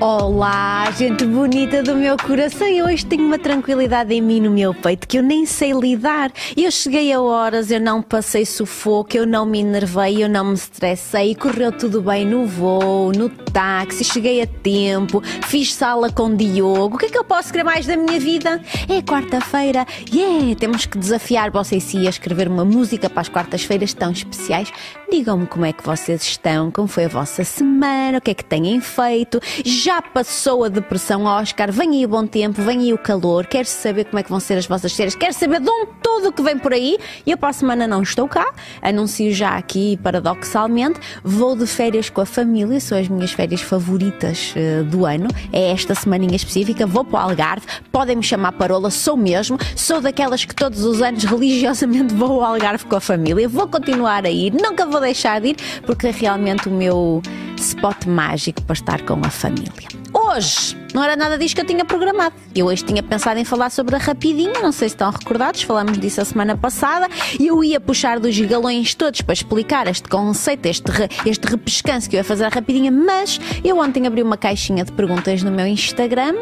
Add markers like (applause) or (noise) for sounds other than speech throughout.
Olá, gente bonita do meu coração. Eu hoje tenho uma tranquilidade em mim no meu peito que eu nem sei lidar. Eu cheguei a horas, eu não passei sufoco, eu não me enervei, eu não me estressei. Correu tudo bem no voo, no táxi, cheguei a tempo, fiz sala com Diogo. O que é que eu posso querer mais da minha vida? É quarta-feira, yeah! Temos que desafiar vocês sim a escrever uma música para as quartas-feiras tão especiais. Digam-me como é que vocês estão, como foi a vossa semana, o que é que têm feito. Já passou a depressão, Oscar? Vem aí o bom tempo, vem aí o calor. Quero saber como é que vão ser as vossas férias. Quero saber de onde tudo que vem por aí. E eu para a semana não estou cá. Anuncio já aqui, paradoxalmente. Vou de férias com a família. São as minhas férias favoritas uh, do ano. É esta semaninha específica. Vou para o Algarve. Podem me chamar Parola, sou mesmo. Sou daquelas que todos os anos (laughs) religiosamente vou ao Algarve com a família. Vou continuar a ir. Nunca vou deixar de ir porque é realmente o meu spot mágico para estar com a família. Hoje não era nada disto que eu tinha programado. Eu hoje tinha pensado em falar sobre a Rapidinha, não sei se estão recordados, falamos disso a semana passada, e eu ia puxar dos galões todos para explicar este conceito, este, re, este repescanço que eu ia fazer a Rapidinha, mas eu ontem abri uma caixinha de perguntas no meu Instagram.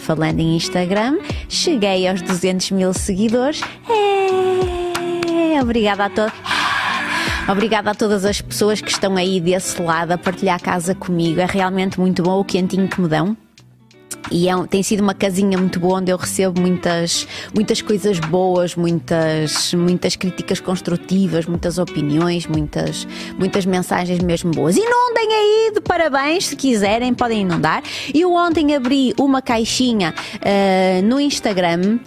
Falando em Instagram, cheguei aos 200 mil seguidores. É, obrigada a todos. Obrigada a todas as pessoas que estão aí desse lado a partilhar a casa comigo. É realmente muito bom o quentinho que me dão. E é, tem sido uma casinha muito boa onde eu recebo muitas, muitas coisas boas, muitas, muitas críticas construtivas, muitas opiniões, muitas, muitas mensagens mesmo boas. Inundem aí de parabéns, se quiserem, podem inundar. Eu ontem abri uma caixinha uh, no Instagram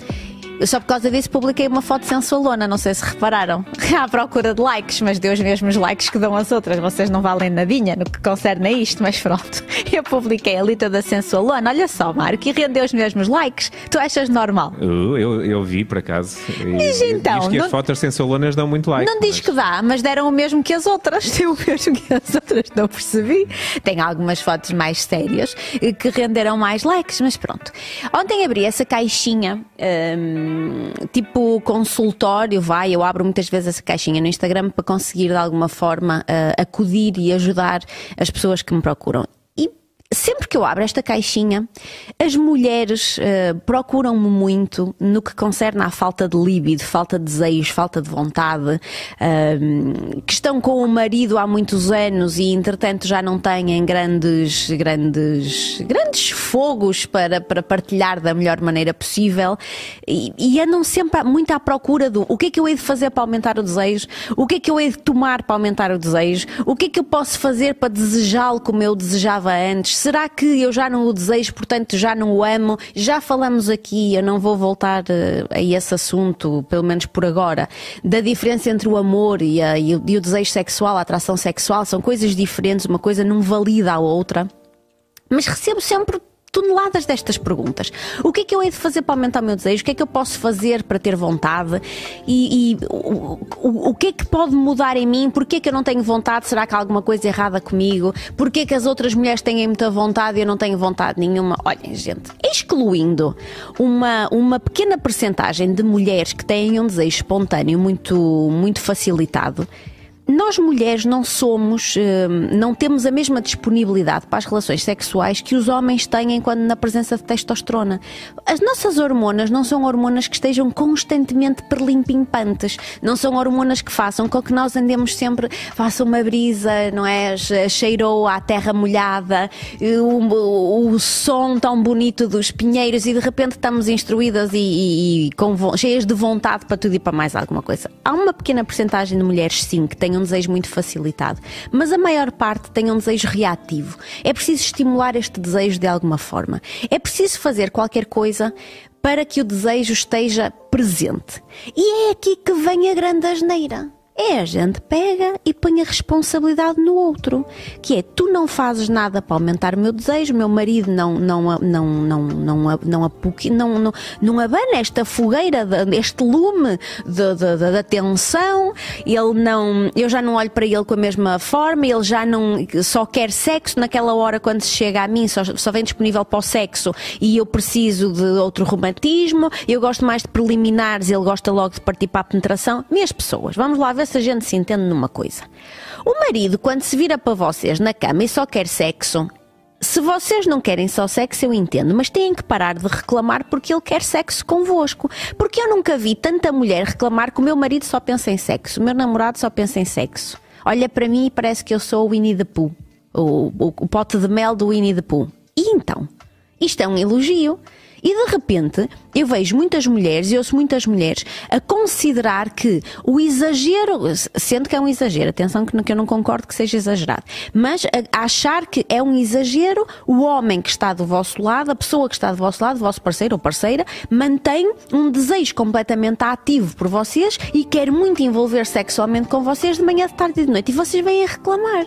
eu só por causa disso publiquei uma foto sensualona, não sei se repararam. (laughs) À procura de likes, mas deu os mesmos likes que dão as outras. Vocês não valem nadinha no que concerne a isto, mas pronto. (laughs) Eu publiquei ali toda sensualona. Olha só, Mário, que rendeu os mesmos likes. Tu achas normal? Eu, eu, eu vi, por acaso. Diz então. Diz que não, as fotos sensualonas dão muito like. Não diz mas... que dá, mas deram o mesmo que as outras. (laughs) Deu o mesmo que as outras, não percebi. Tem algumas fotos mais sérias que renderam mais likes, mas pronto. Ontem abri essa caixinha. Hum, tipo consultório, vai, eu abro muitas vezes essa caixinha no Instagram para conseguir de alguma forma uh, acudir e ajudar as pessoas que me procuram sempre que eu abro esta caixinha, as mulheres uh, procuram-me muito no que concerne à falta de líbido, falta de desejos, falta de vontade, uh, que estão com o marido há muitos anos e entretanto já não têm grandes, grandes, grandes fogos para, para partilhar da melhor maneira possível e, e andam sempre muito à procura do o que é que eu hei de fazer para aumentar o desejo, o que é que eu hei de tomar para aumentar o desejo, o que é que eu posso fazer para desejá-lo como eu desejava antes será que eu já não o desejo, portanto já não o amo? Já falamos aqui, eu não vou voltar uh, a esse assunto, pelo menos por agora, da diferença entre o amor e, a, o, e o desejo sexual, a atração sexual, são coisas diferentes, uma coisa não valida a outra. Mas recebo sempre toneladas destas perguntas. O que é que eu hei de fazer para aumentar o meu desejo? O que é que eu posso fazer para ter vontade? E, e o, o, o, que é que pode mudar em mim? Porquê que eu não tenho vontade? Será que há alguma coisa errada comigo? Porquê que as outras mulheres têm muita vontade e eu não tenho vontade nenhuma? Olhem, gente, excluindo uma, uma pequena percentagem de mulheres que têm um desejo espontâneo muito, muito facilitado, nós mulheres não somos, eh, não temos a mesma disponibilidade para as relações sexuais que os homens têm quando na presença de testosterona. As nossas hormonas não são hormonas que estejam constantemente perlimpimpantes, não são hormonas que façam com que nós andemos sempre, faça uma brisa, não é? Cheirou à terra molhada, o, o, som tão bonito dos pinheiros e de repente estamos instruídas e, e, e com, cheias de vontade para tudo e para mais alguma coisa. Há uma pequena porcentagem de mulheres, sim, que têm um desejo muito facilitado, mas a maior parte tem um desejo reativo. É preciso estimular este desejo de alguma forma. É preciso fazer qualquer coisa para que o desejo esteja presente. E é aqui que vem a grande asneira. É a gente pega e põe a responsabilidade no outro, que é tu não fazes nada para aumentar o meu desejo, meu marido não não não não não não não, não, não, abana esta fogueira, este lume da tensão, ele não, eu já não olho para ele com a mesma forma, ele já não só quer sexo naquela hora quando se chega a mim, só, só vem disponível para o sexo e eu preciso de outro romantismo, eu gosto mais de preliminares, ele gosta logo de partir para a penetração. Minhas pessoas, vamos lá ver se a gente se entende numa coisa. O marido, quando se vira para vocês na cama e só quer sexo, Se vocês não querem só sexo, eu entendo, mas têm que parar de reclamar porque ele quer sexo convosco. Porque eu nunca vi tanta mulher reclamar que o meu marido só pensa em sexo, o meu namorado só pensa em sexo. Olha para mim e parece que eu sou o Winnie the Pooh, o, o, o pote de mel do Winnie the Pooh. E então? Isto é um elogio. E de repente eu vejo muitas mulheres e ouço muitas mulheres a considerar que o exagero, sendo que é um exagero, atenção que eu não concordo que seja exagerado, mas a achar que é um exagero o homem que está do vosso lado, a pessoa que está do vosso lado, o vosso parceiro ou parceira, mantém um desejo completamente ativo por vocês e quer muito envolver sexualmente com vocês de manhã, de tarde e de noite e vocês vêm a reclamar.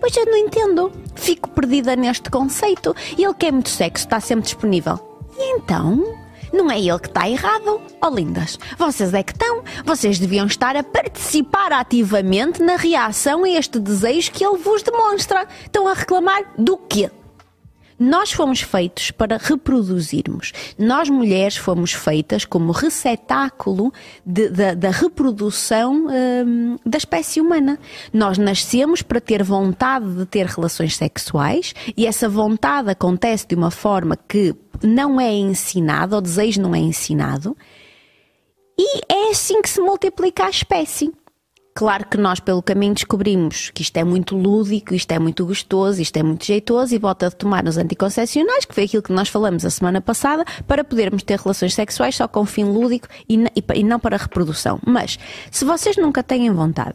Pois eu não entendo. Fico perdida neste conceito. E ele quer muito sexo, está sempre disponível. E então? Não é ele que está errado. Oh, lindas, vocês é que estão. Vocês deviam estar a participar ativamente na reação a este desejo que ele vos demonstra. Estão a reclamar do quê? Nós fomos feitos para reproduzirmos. Nós mulheres fomos feitas como receptáculo de, de, da reprodução hum, da espécie humana. Nós nascemos para ter vontade de ter relações sexuais e essa vontade acontece de uma forma que não é ensinada, o desejo não é ensinado, e é assim que se multiplica a espécie. Claro que nós, pelo caminho, descobrimos que isto é muito lúdico, isto é muito gostoso, isto é muito jeitoso e volta a tomar os anticoncepcionais, que foi aquilo que nós falamos a semana passada, para podermos ter relações sexuais só com fim lúdico e, e não para reprodução. Mas, se vocês nunca têm vontade,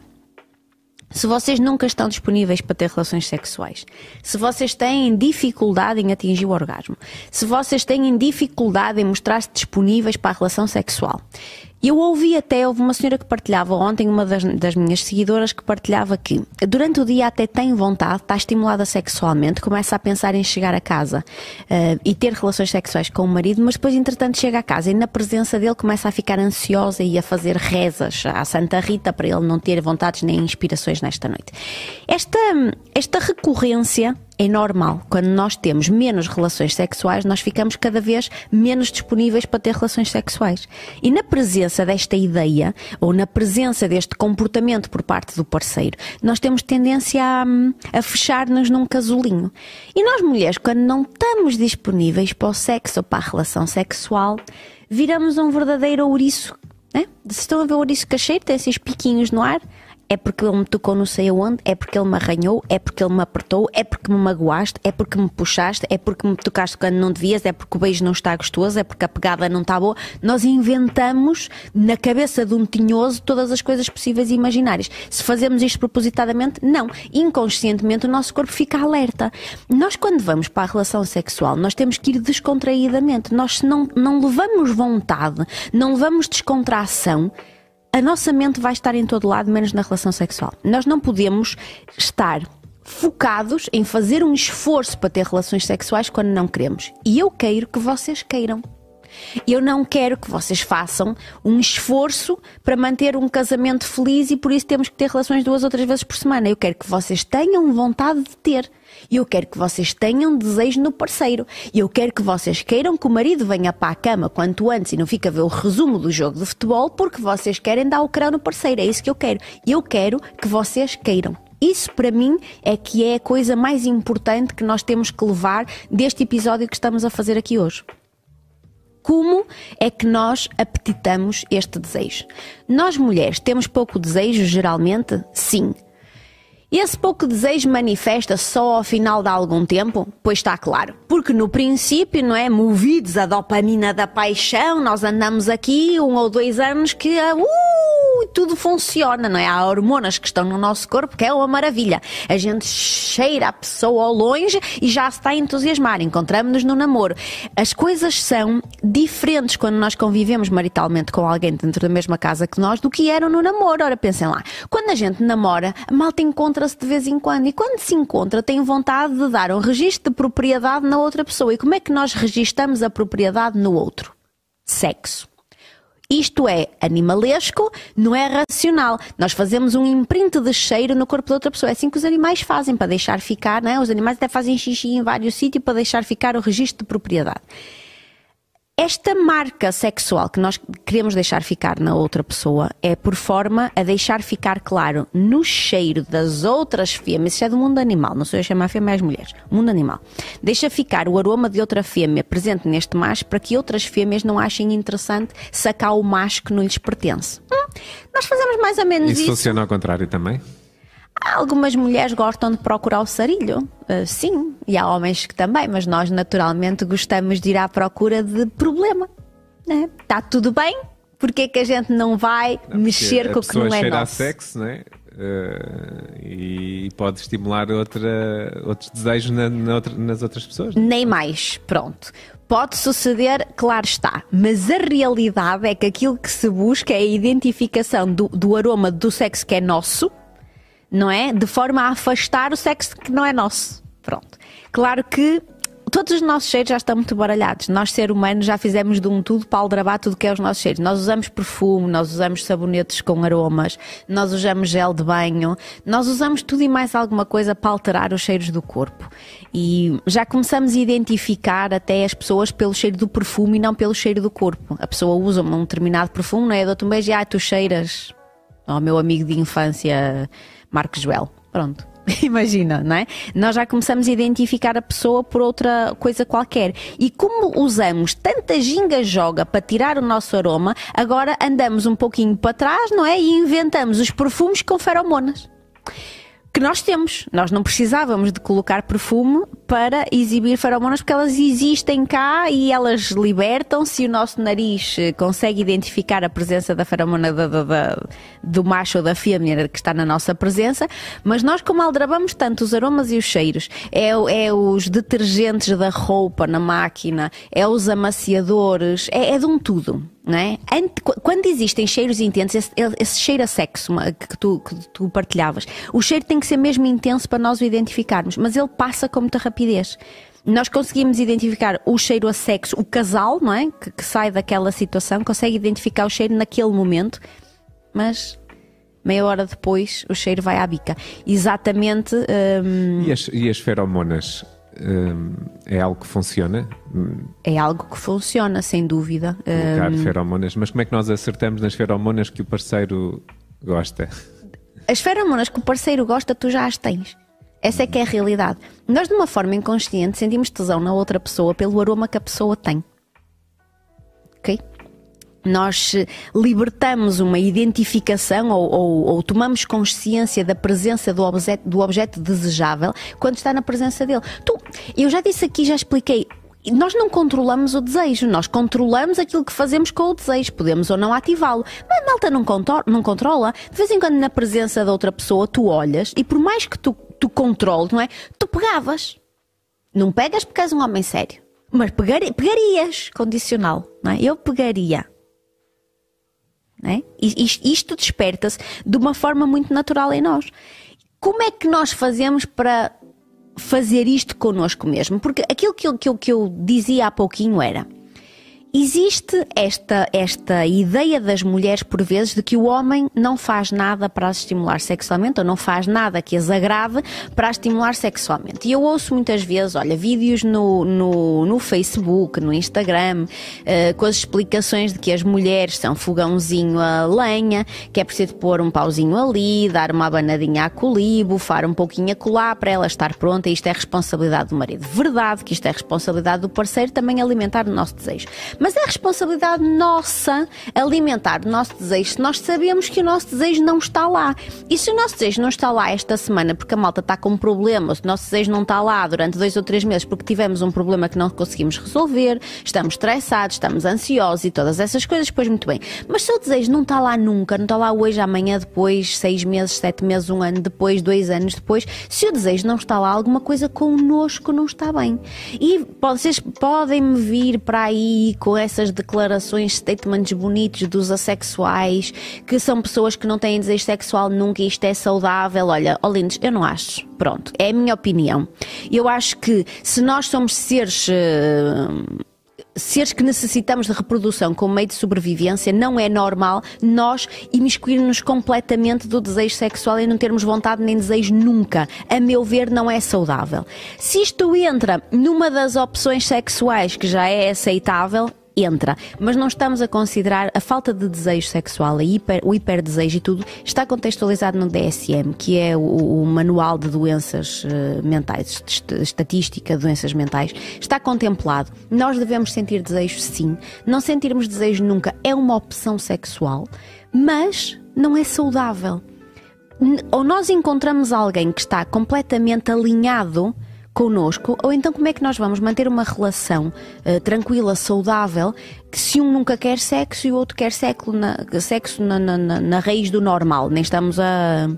se vocês nunca estão disponíveis para ter relações sexuais, se vocês têm dificuldade em atingir o orgasmo, se vocês têm dificuldade em mostrar-se disponíveis para a relação sexual, eu ouvi até, houve uma senhora que partilhava ontem, uma das, das, minhas seguidoras, que partilhava que durante o dia até tem vontade, está estimulada sexualmente, começa a pensar em chegar a casa uh, e ter relações sexuais com o marido, mas depois, entretanto, chega a casa e na presença dele começa a ficar ansiosa e a fazer rezas à Santa Rita para ele não ter vontades nem inspirações nesta noite. Esta, esta recorrência é normal. Quando nós temos menos relações sexuais, nós ficamos cada vez menos disponíveis para ter relações sexuais. E na presença desta ideia, ou na presença deste comportamento por parte do parceiro, nós temos tendência a, a fechar-nos num casulinho. E nós mulheres, quando não estamos disponíveis para o sexo ou para a relação sexual, viramos um verdadeiro ouriço. Né? Se estão a ver o ouriço cacheiro, tem esses piquinhos no ar é porque ele me tocou não sei aonde, é porque ele me arranhou, é porque ele me apertou, é porque me magoaste, é porque me puxaste, é porque me tocaste quando não devias, é porque o beijo não está gostoso, é porque a pegada não está boa. Nós inventamos na cabeça de um tinhoso todas as coisas possíveis e imaginárias. Se fazemos isto propositadamente, não. Inconscientemente o nosso corpo fica alerta. Nós quando vamos para a relação sexual, nós temos que ir descontraídamente. Nós não, não levamos vontade, não levamos descontração, a nossa mente vai estar em todo lado, menos na relação sexual. Nós não podemos estar focados em fazer um esforço para ter relações sexuais quando não queremos. E eu quero que vocês queiram. Eu não quero que vocês façam um esforço para manter um casamento feliz e por isso temos que ter relações duas ou três vezes por semana. Eu quero que vocês tenham vontade de ter. Eu quero que vocês tenham desejo no parceiro. Eu quero que vocês queiram que o marido venha para a cama quanto antes e não fique a ver o resumo do jogo de futebol porque vocês querem dar o crão no parceiro. É isso que eu quero. Eu quero que vocês queiram. Isso para mim é que é a coisa mais importante que nós temos que levar deste episódio que estamos a fazer aqui hoje. Como é que nós apetitamos este desejo? Nós mulheres temos pouco desejo, geralmente? Sim. Esse pouco desejo manifesta só ao final de algum tempo? Pois está claro. Porque no princípio, não é? Movidos a dopamina da paixão, nós andamos aqui um ou dois anos que uh, tudo funciona, não é? Há hormonas que estão no nosso corpo que é uma maravilha. A gente cheira a pessoa ao longe e já se está a entusiasmar. Encontramos-nos no namoro. As coisas são diferentes quando nós convivemos maritalmente com alguém dentro da mesma casa que nós do que eram no namoro. Ora, pensem lá. Quando a gente namora, a malta encontra encontra-se de vez em quando e quando se encontra tem vontade de dar um registro de propriedade na outra pessoa. E como é que nós registamos a propriedade no outro? Sexo. Isto é animalesco, não é racional. Nós fazemos um imprint de cheiro no corpo da outra pessoa. É assim que os animais fazem, para deixar ficar, né? Os animais até fazem xixi em vários sítios para deixar ficar o registro de propriedade. Esta marca sexual que nós queremos deixar ficar na outra pessoa é por forma a deixar ficar claro no cheiro das outras fêmeas, isso é do mundo animal, não sou eu a chamar fêmeas mulheres, mundo animal. Deixa ficar o aroma de outra fêmea presente neste macho para que outras fêmeas não achem interessante sacar o macho que não lhes pertence. Hum, nós fazemos mais ou menos Isso isso. funciona ao contrário também? Algumas mulheres gostam de procurar o sarilho, uh, sim, e há homens que também, mas nós naturalmente gostamos de ir à procura de problema. Né? Está tudo bem? Porquê que a gente não vai mexer Porque com o que não é cheira a nosso? sexo, né? Eh, e pode estimular outra, outros desejos na- na outra- nas outras pessoas. né? Nem mais, pronto. Pode suceder, claro está, mas a realidade é que aquilo que se busca é a identificação do, do aroma do sexo que é nosso, não é? De forma a afastar o sexo que não é nosso. Pronto. Claro que todos os nossos cheiros já estão muito baralhados. Nós, ser humanos, já fizemos de um tudo para aldrabar tudo que é os nossos cheiros. Nós usamos perfume, nós usamos sabonetes com aromas, nós usamos gel de banho, nós usamos tudo e mais alguma coisa para alterar os cheiros do corpo. E já começamos a identificar até as pessoas pelo cheiro do perfume e não pelo cheiro do corpo. A pessoa usa um determinado perfume, não é? Dou-te um beijo e ah, tu cheiras ao meu amigo de infância, Marcos Joel. Pronto. (laughs) Imagina, não é? Nós já começamos a identificar a pessoa por outra coisa qualquer. E como usamos tanta ginga-joga para tirar o nosso aroma, agora andamos um pouquinho para trás, não é? E inventamos os perfumes com feromonas que nós temos. Nós não precisávamos de colocar perfume para exibir feromonas porque elas existem cá e elas libertam-se o nosso nariz eh, consegue identificar a presença da feromona da- da- da- do macho ou da fêmea que está na nossa presença, mas nós como aldrabamos tanto os aromas e os cheiros, é, é os detergentes da roupa na máquina, é os amaciadores, é, é de um tudo. É? Quando existem cheiros intensos, esse, esse cheiro a sexo que tu, que tu partilhavas, o cheiro tem que ser mesmo intenso para nós o identificarmos, mas ele passa com muita rapidez. Nós conseguimos identificar o cheiro a sexo, o casal, não é? Que, que sai daquela situação, consegue identificar o cheiro naquele momento, mas meia hora depois o cheiro vai à bica. Exatamente. hum, E, as, e as feromonas é algo que funciona? Hum, é algo que funciona, sem dúvida. Hum, Colocar feromonas, mas como é que nós acertamos nas feromonas que o parceiro gosta? As feromonas que o parceiro gosta, tu já as tens. Essa é que é a realidade. Nós, de uma forma inconsciente, sentimos tesão na outra pessoa pelo aroma que a pessoa tem. Ok? Nós eh, libertamos uma identificação ou, ou- ou tomamos consciência da presença do objeto, do objeto desejável quando está na presença dele. Tu, eu já disse aqui, já expliquei. Nós não controlamos o desejo, nós controlamos aquilo que fazemos com o desejo. Podemos ou não ativá-lo. Mas a malta não, não controla. De vez em quando, na presença da outra pessoa, tu olhas e por mais que tu, tu controles, não é? Tu pegavas. Não pegas porque és um homem sério. Mas pegari- pegarias, condicional, não é? Eu pegaria. É? E Isto, isto desperta-se de uma forma muito natural em nós. Como é que nós fazemos para fazer isto connosco mesmo? Porque aquilo que eu, que eu, que eu dizia há pouquinho era. Existe esta, esta ideia das mulheres, por vezes, de que o homem não faz nada para as estimular sexualmente ou não faz nada que as agrade para as estimular sexualmente. E eu ouço muitas vezes, olha, vídeos no, no, no Facebook, no Instagram, eh, com as explicações de que as mulheres são fogãozinho a lenha, que é preciso pôr um pauzinho ali, dar uma abanadinha a coli, bufar um pouquinho a colar para ela estar pronta. Isto é responsabilidade do marido. Verdade que isto é responsabilidade do parceiro também alimentar o nosso desejo. Mas é responsabilidade nossa alimentar o nosso desejo se nós sabemos que o nosso desejo não está lá. E se o nosso desejo não está lá esta semana porque a malta está com um problema, se o nosso desejo não está lá durante dois ou três meses porque tivemos um problema que não conseguimos resolver, estamos estressados, estamos ansiosos e todas essas coisas, pois muito bem. Mas se o desejo não está lá nunca, não está lá hoje, amanhã, depois, seis meses, sete meses, um ano depois, dois anos depois, se o desejo não está lá, alguma coisa connosco não está bem. E vocês podem-me vir para aí com essas declarações, statements bonitos dos assexuais, que são pessoas que não têm desejo sexual nunca isto é saudável. Olha, ó lindos, eu não acho. Pronto, é a minha opinião. Eu acho que se nós somos seres. eh, seres que necessitamos de reprodução como meio de sobrevivência, não é normal nós imiscuirmos completamente do desejo sexual e não termos vontade nem desejo nunca. A meu ver, não é saudável. Se isto entra numa das opções sexuais que já é aceitável, entra, mas não estamos a considerar a falta de desejo sexual, a hiper, o hiperdesejo e tudo, está contextualizado no DSM, que é o, o Manual de Doenças uh, Mentais, Estatística de Doenças Mentais, está contemplado. Nós devemos sentir desejo, sim. Não sentirmos desejo nunca é uma opção sexual, mas não é saudável. Ou nós encontramos alguém que está completamente alinhado connosco, ou então como é que nós vamos manter uma relação uh, tranquila, saudável, que se um nunca quer sexo e o outro quer sexo na, sexo na, na, na raiz do normal, nem estamos a,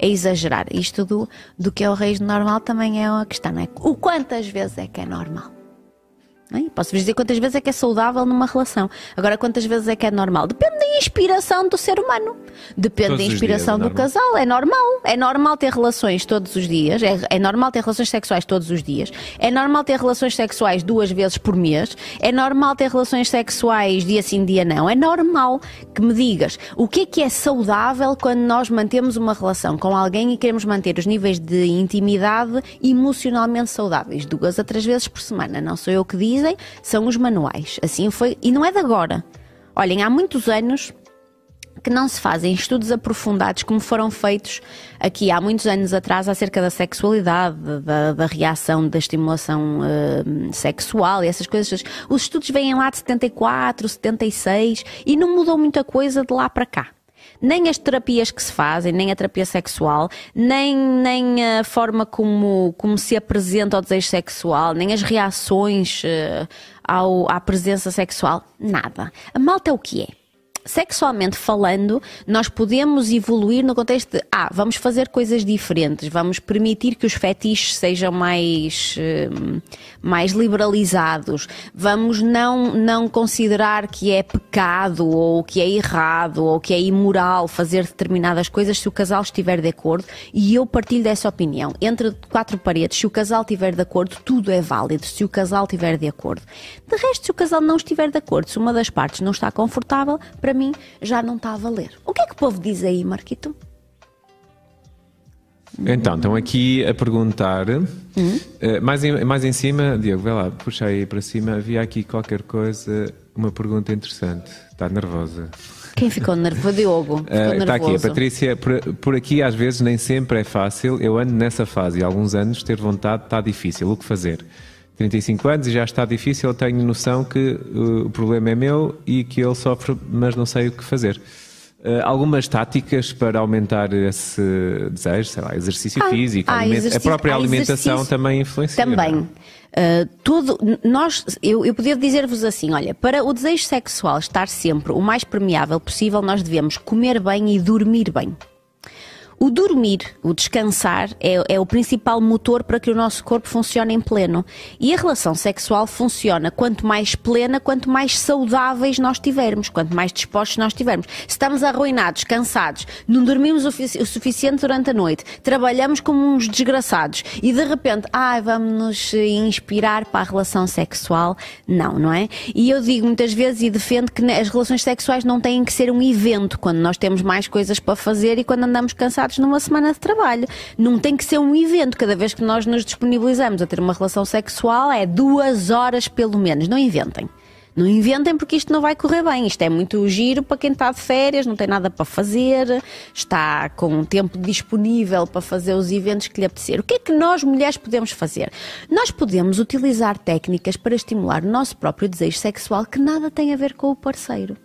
a exagerar. Isto do, do que é o raiz do normal também é uma questão, é? O quantas vezes é que é normal? Posso-vos dizer quantas vezes é que é saudável numa relação. Agora, quantas vezes é que é normal? Depende da inspiração do ser humano. Depende todos da inspiração dias, é do casal. É normal. É normal ter relações todos os dias. É, é, normal ter relações sexuais todos os dias. É normal ter relações sexuais duas vezes por mês. É normal ter relações sexuais dia sim, dia não. É normal que me digas o que é que é saudável quando nós mantemos uma relação com alguém e queremos manter os níveis de intimidade emocionalmente saudáveis duas a três vezes por semana. Não sou eu que digo dizem são os manuais. Assim foi, e não é de agora. Olhem, há muitos anos que não se fazem estudos aprofundados como foram feitos aqui há muitos anos atrás acerca da sexualidade, da, da reação da estimulação uh, sexual e essas coisas. Os estudos vêm lá de 74, 76 e não mudou muita coisa de lá para cá nem as terapias que se fazem, nem a terapia sexual, nem, nem a forma como, como se apresenta o desejo sexual, nem as reações uh, ao, à presença sexual, nada. A malta é o que é sexualmente falando, nós podemos evoluir no contexto de, ah, vamos fazer coisas diferentes, vamos permitir que os fetiches sejam mais, eh, mais liberalizados, vamos não, não considerar que é pecado ou que é errado ou que é imoral fazer determinadas coisas se o casal estiver de acordo e eu partilho dessa opinião. Entre quatro paredes, se o casal estiver de acordo, tudo é válido, se o casal estiver de acordo. De resto, se o casal não estiver de acordo, se uma das partes não está confortável, para mim já não está a valer. O que é que o povo diz aí, Marquito? Então, estão aqui a perguntar, uh, mais, em, mais em cima, Diego, vai lá, puxa aí para cima, havia aqui qualquer coisa, uma pergunta interessante. Está nervosa. Quem ficou nervoso? Diogo. Ficou uh, está aqui, a Patrícia, por, por, aqui às vezes nem sempre é fácil. Eu ando nessa fase e há alguns anos ter vontade está difícil. O que fazer? 35 anos e já está difícil, tenho noção que uh, o problema é meu e que ele sofre, mas não sei o que fazer. Uh, algumas táticas para aumentar esse desejo, sei lá, exercício ah, físico, ah, exercício, a própria alimentação também influencia. Também. Uh, tudo, nós, eu, eu poderia dizer-vos assim: olha, para o desejo sexual estar sempre o mais permeável possível, nós devemos comer bem e dormir bem. O dormir, o descansar, é, é, o principal motor para que o nosso corpo funcione em pleno. E a relação sexual funciona quanto mais plena, quanto mais saudáveis nós tivermos, quanto mais dispostos nós tivermos. Se estamos arruinados, cansados, não dormimos o, o suficiente durante a noite, trabalhamos como uns desgraçados e de repente, ai, ah, vamos nos inspirar para a relação sexual, não, não é? E eu digo muitas vezes e defendo que as relações sexuais não têm que ser um evento quando nós temos mais coisas para fazer e quando andamos cansados numa semana de trabalho. Não tem que ser um evento. Cada vez que nós nos disponibilizamos a ter uma relação sexual é duas horas pelo menos. Não inventem. Não inventem porque isto não vai correr bem. Isto é muito giro para quem está de férias, não tem nada para fazer, está com um tempo disponível para fazer os eventos que lhe apetecer. O que é que nós mulheres podemos fazer? Nós podemos utilizar técnicas para estimular o nosso próprio desejo sexual que nada tem a ver com o parceiro.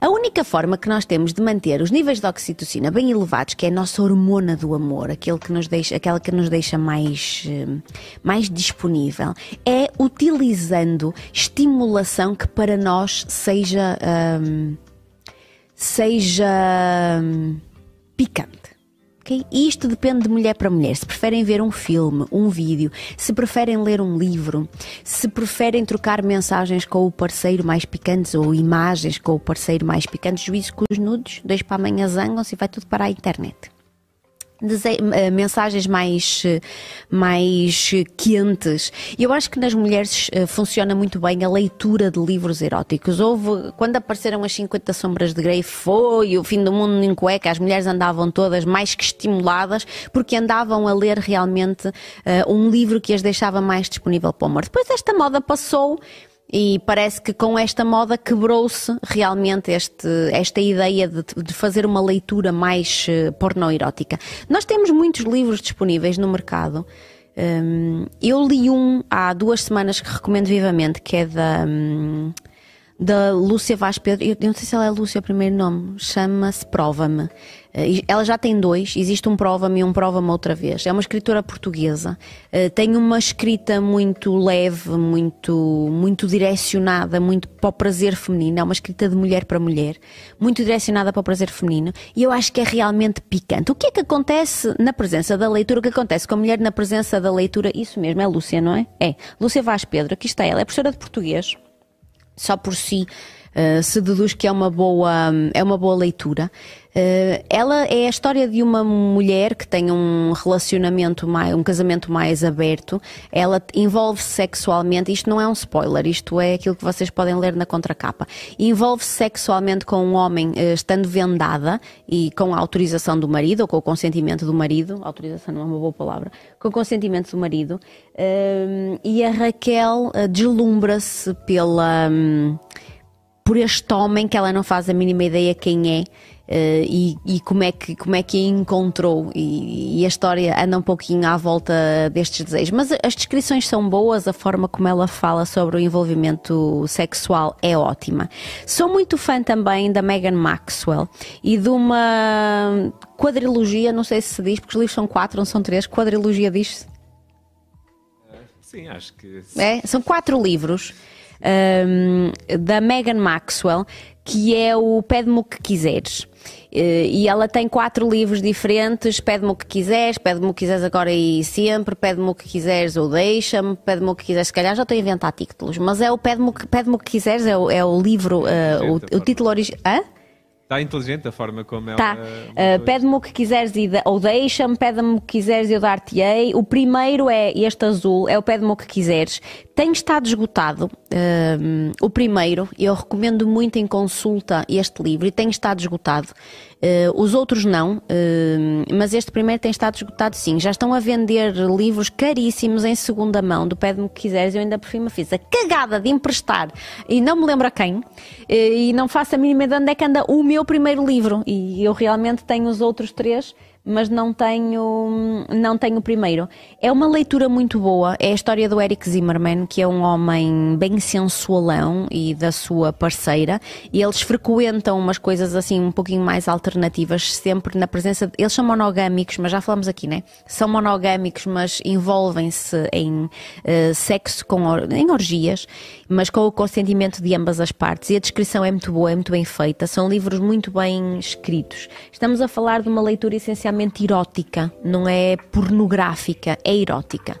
A única forma que nós temos de manter os níveis de oxitocina bem elevados, que é a nossa hormona do amor, aquele que nos deixa, aquela que nos deixa mais, eh, mais disponível, é utilizando estimulação que para nós seja, um, seja um, picante. Okay? Isto depende de mulher para mulher. Se preferem ver um filme, um vídeo, se preferem ler um livro, se preferem trocar mensagens com o parceiro mais picantes ou imagens com o parceiro mais picante, juízo com os nudos, dois para amanhã zangam-se e vai tudo para a internet. Eh, mensagens mais, eh, mais quentes. E eu acho que nas mulheres eh, funciona muito bem a leitura de livros eróticos. Houve, quando apareceram as 50 Sombras de Grey, foi o fim do mundo em cueca. As mulheres andavam todas mais que estimuladas porque andavam a ler realmente uh, um livro que as deixava mais disponível para o amor. Depois esta moda passou E parece que com esta moda quebrou-se realmente este, esta ideia de, de, fazer uma leitura mais uh, pornoerótica. Nós temos muitos livros disponíveis no mercado. Um, eu li um há duas semanas que recomendo vivamente, que é da. Um, da Lúcia Vaz Pedro, eu não sei se ela é Lúcia o primeiro nome, chama-se Prova-me. Eh, ela já tem dois, existe um Prova-me e um Prova-me outra vez. É uma escritora portuguesa, eh, tem uma escrita muito leve, muito, muito direcionada, muito para o prazer feminino, é uma escrita de mulher para mulher, muito direcionada para o prazer feminino, e eu acho que é realmente picante. O que é que acontece na presença da leitura? O que acontece com a mulher na presença da leitura? Isso mesmo, é Lúcia, não é? É. Lúcia Vaz Pedro, aqui está ela, é professora de português só por si uh, se deduz que é uma boa, é uma boa leitura. Uh, ela é a história de uma mulher que tem um relacionamento, mais, um casamento mais aberto. Ela envolve-se sexualmente, isto não é um spoiler, isto é aquilo que vocês podem ler na contracapa. Envolve-se sexualmente com um homem uh, estando vendada e com a autorização do marido, ou com o consentimento do marido, autorização não é uma boa palavra, com o consentimento do marido. Uh, e a Raquel deslumbra-se pela. Um, por este homem que ela não faz a mínima ideia quem é. Uh, e, e, como é que como é que a encontrou. E, e, a história anda um pouquinho à volta destes desejos. Mas as descrições são boas a forma como ela fala sobre o envolvimento sexual é ótima. Sou muito fã também da Megan Maxwell e de uma quadrilogia não sei se se diz porque os livros são quatro não são três quadrilogia diz-se? Sim acho que é? São quatro livros um, da Megan Maxwell, que é o Pede-me o que quiseres. Eh, e ela tem quatro livros diferentes: Pede-me o que quiseres, Pede-me o que quiseres agora e sempre, Pede-me o que quiseres ou deixa-me, Pede-me o que quiseres. Se calhar já estou a inventar títulos, mas é o Pede-me o que, Pede o que quiseres, é o, é o livro, uh, o, o título original. Está inteligente a forma como ela. Tá. Uh, pede-me o que quiseres e de, ou deixa-me, pede-me o que quiseres e eu dar-te-ei. O primeiro é este azul, é o pede-me o que quiseres. Tem estado esgotado uh, o primeiro, eu recomendo muito em consulta este livro e tem estado esgotado. Uh, os outros não, uh, mas este primeiro tem estado esgotado sim. Já estão a vender livros caríssimos em segunda mão, do Pede-me que quiseres. Eu ainda por cima fiz a cagada de emprestar e não me lembro a quem, uh, e não faço a mínima de onde é que anda o meu primeiro livro. E eu realmente tenho os outros três mas não tenho, não tenho o primeiro. É uma leitura muito boa. É a história do Eric Zimmerman, que é um homem bem sensualão e da sua parceira, e eles frequentam umas coisas assim um pouquinho mais alternativas, sempre na presença. De... Eles são monogâmicos, mas já falamos aqui, né? São monogâmicos, mas envolvem-se em uh, sexo com em orgias, mas com o consentimento de ambas as partes. E a descrição é muito boa, é muito bem feita. São livros muito bem escritos. Estamos a falar de uma leitura essencialmente erótica, não é pornográfica, é erótica.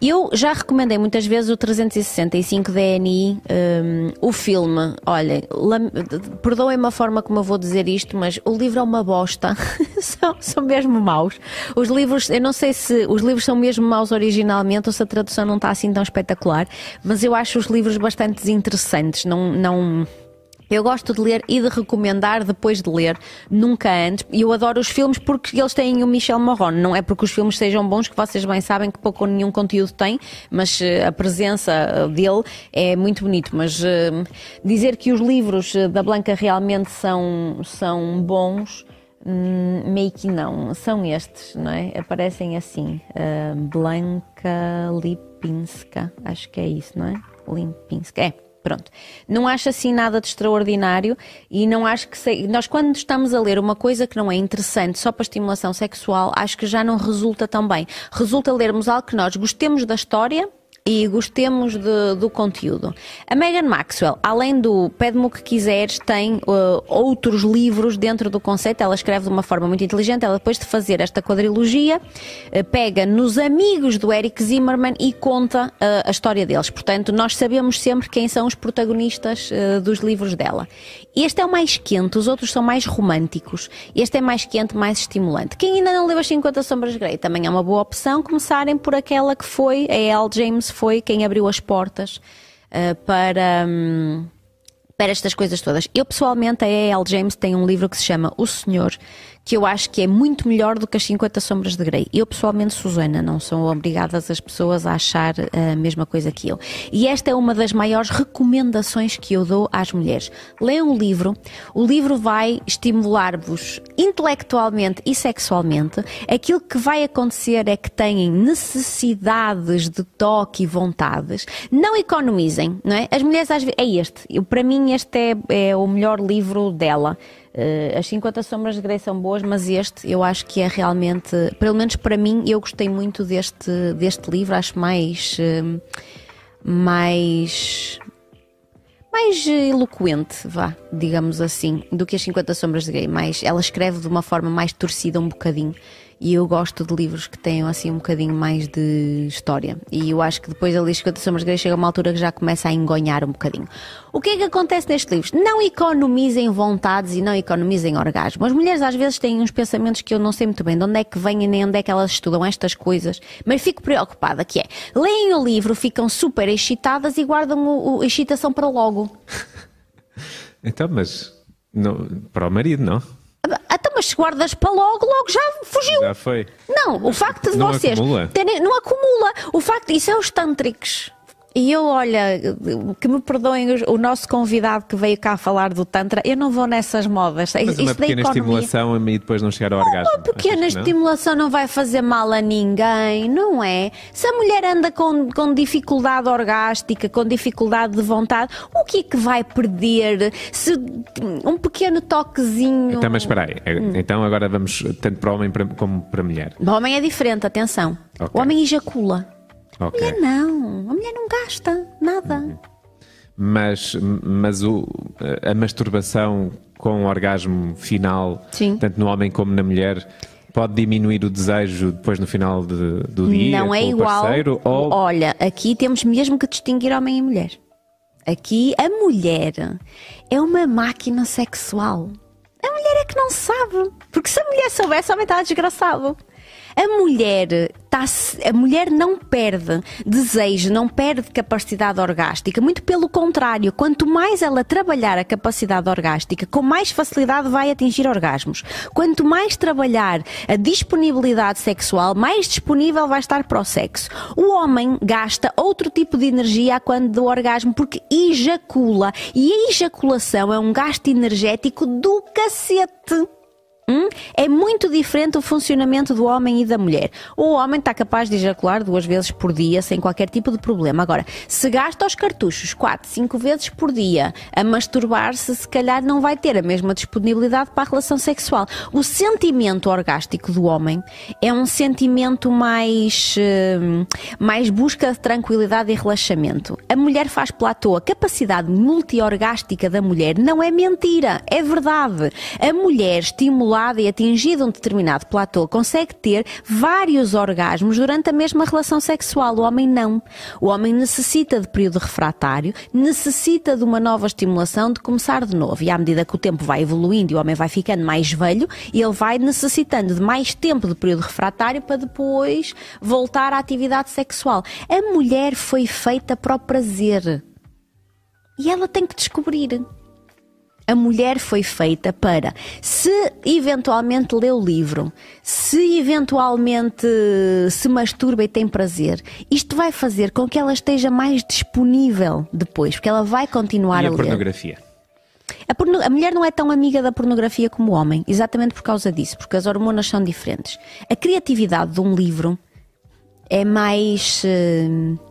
Eu já recomendei muitas vezes o 365 DNI, um, o filme. Olha, perdoem-me a forma como eu vou dizer isto, mas o livro é uma bosta. (laughs) são, são mesmo maus. Os livros, eu não sei se os livros são mesmo maus originalmente ou se a tradução não está assim tão espetacular, mas eu acho os livros bastante desinteressantes. Não, não, eu gosto de ler e de recomendar depois de ler, nunca antes. E eu adoro os filmes porque eles têm o Michel Morrone. Não é porque os filmes sejam bons, que vocês bem sabem que pouco ou nenhum conteúdo tem, mas eh, a presença eh, dele é muito bonito. Mas uh, dizer que os livros da Blanca realmente são, são bons. Hum, meio que não, são estes, não é? Aparecem assim, uh, Blanca Lipinska, acho que é isso, não é? Lipinska, é. Pronto. Não acho assim nada de extraordinário e não acho que. Se... Nós, quando estamos a ler uma coisa que não é interessante só para estimulação sexual, acho que já não resulta tão bem. Resulta lermos algo que nós gostemos da história e gostemos de, do conteúdo. A Megan Maxwell, além do Pede-me o que quiseres, tem uh, outros livros dentro do conceito. Ela escreve de uma forma muito inteligente. Ela, depois de fazer esta quadrilogia, uh, pega nos amigos do Eric Zimmerman e conta uh, a história deles. Portanto, nós sabemos sempre quem são os protagonistas dos livros dela. Este é o mais quente, os outros são mais românticos. Este é mais quente, mais estimulante. Quem ainda não leu as 50 Sombras Grey também é uma boa opção começarem por aquela que foi a L. James foi quem abriu as portas uh, para. Um, para estas coisas todas. Eu, pessoalmente, a E.L. James tem um livro que se chama O Senhor, que eu acho que é muito melhor do que as 50 Sombras de Grey. Eu, pessoalmente, Susana, não são obrigadas as pessoas a achar a mesma coisa que eu. E esta é uma das maiores recomendações que eu dou às mulheres. Leiam um livro, o livro vai estimular-vos intelectualmente e sexualmente. Aquilo que vai acontecer é que têm necessidades de toque e vontades. Não economizem, não é? As mulheres, às vezes, é este. Para mim, este é, é o melhor livro dela. Uh, as 50 Sombras de Grey são boas, mas este eu acho que é realmente, pelo menos para mim, eu gostei muito deste, deste livro, acho mais. Uh, mais. mais eloquente, vá, digamos assim, do que as 50 Sombras de Grey. Mais, ela escreve de uma forma mais torcida, um bocadinho e eu gosto de livros que tenham assim um bocadinho mais de história. E eu acho que depois ali 50 Sombras Gregas chega uma altura que já começa a engonhar um bocadinho. O que é que acontece nestes livros? Não economizem vontades e não economizem orgasmo. As mulheres às vezes têm uns pensamentos que eu não sei muito bem de onde é que vêm nem onde é que elas estudam estas coisas, mas fico preocupada que é, leem o livro, ficam super excitadas e guardam a excitação para logo. (laughs) então, mas não, para o marido, não? Mas se guardas para logo, logo já fugiu. Já foi. Não, o facto de não vocês acumula. terem. Não acumula. O facto. Isso é os tântricos. E eu, olha, que me perdoem o nosso convidado que veio cá falar do Tantra, eu não vou nessas modas. Mas uma pequena estimulação e depois não chegar ao orgasmo. Uma pequena estimulação não vai fazer mal a ninguém, não é? Se a mulher anda com, com dificuldade orgástica, com dificuldade de vontade, o que é que vai perder se um pequeno toquezinho. Então, mas espera aí, hum. então agora vamos tanto para o homem como para mulher. O homem é diferente, atenção. Okay. O homem ejacula. Okay. A mulher não, a mulher não gasta nada. Uhum. Mas, mas o, a masturbação com o orgasmo final, Sim. tanto no homem como na mulher, pode diminuir o desejo depois no final de, do dia não é igual. Parceiro, ou... Olha, aqui temos mesmo que distinguir homem e mulher. Aqui a mulher é uma máquina sexual. A mulher é que não sabe. Porque se a mulher soubesse, o homem está desgraçado. A mulher tá, a mulher não perde desejo, não perde capacidade orgástica, muito pelo contrário, quanto mais ela trabalhar a capacidade orgástica, com mais facilidade vai atingir orgasmos. Quanto mais trabalhar a disponibilidade sexual, mais disponível vai estar para o sexo. O homem gasta outro tipo de energia quando do orgasmo porque ejacula e a ejaculação é um gasto energético do cacete. Hum? É muito diferente o funcionamento do homem e da mulher. O homem está capaz de ejacular duas vezes por dia sem qualquer tipo de problema. Agora, se gasta os cartuchos quatro, cinco vezes por dia a masturbar-se, se calhar não vai ter a mesma disponibilidade para a relação sexual. O sentimento orgástico do homem é um sentimento mais, hum, mais busca de tranquilidade e relaxamento. A mulher faz platô. A capacidade multiorgástica da mulher não é mentira, é verdade. A mulher estimula e atingido um determinado platô, consegue ter vários orgasmos durante a mesma relação sexual. O homem não. O homem necessita de período refratário, necessita de uma nova estimulação, de começar de novo. E à medida que o tempo vai evoluindo e o homem vai ficando mais velho, ele vai necessitando de mais tempo de período refratário para depois voltar à atividade sexual. A mulher foi feita para o prazer. E ela tem que descobrir a mulher foi feita para, se eventualmente lê o livro, se eventualmente se masturba e tem prazer, isto vai fazer com que ela esteja mais disponível depois, porque ela vai continuar e a, a ler. pornografia? A, porno... a, mulher não é tão amiga da pornografia como o homem, exatamente por causa disso, porque as hormonas são diferentes. A criatividade de um livro é mais. Uh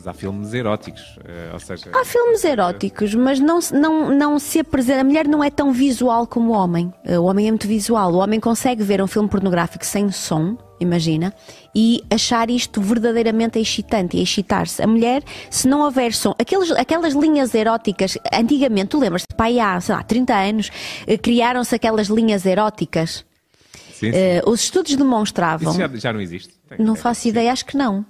mas há filmes eróticos, eh, ou seja... Há filmes eróticos, mas não, não, não se apresenta... A mulher não é tão visual como o homem. Eh, o homem é muito visual. O homem consegue ver um filme pornográfico sem som, imagina, e achar isto verdadeiramente excitante e excitar-se. A mulher, se não houver som, aqueles, aquelas linhas eróticas, antigamente, tu lembras-te, pai, há, sei lá, 30 anos, eh, criaram-se aquelas linhas eróticas. Sim, sim. Uh, os estudos demonstravam. Isso já, já não existe? Tem, não faço ideia, acho que não.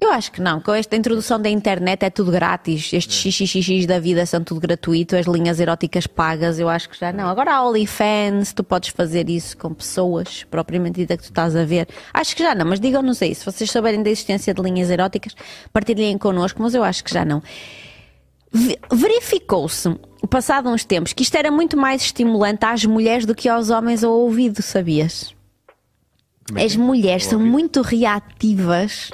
Eu acho que não. Com esta introdução da internet é tudo grátis. Estes xxx da vida são tudo gratuito. As linhas eróticas pagas, eu acho que já não. Agora há OnlyFans, tu podes fazer isso com pessoas propriamente dita que tu estás a ver. Acho que já não, mas digam-nos aí. Se vocês souberem da existência de linhas eróticas, partilhem connosco, mas eu acho que já não. Verificou-se, passado uns tempos, que isto era muito mais estimulante às mulheres do que aos homens ao ouvido, sabias? É As mulheres são muito reativas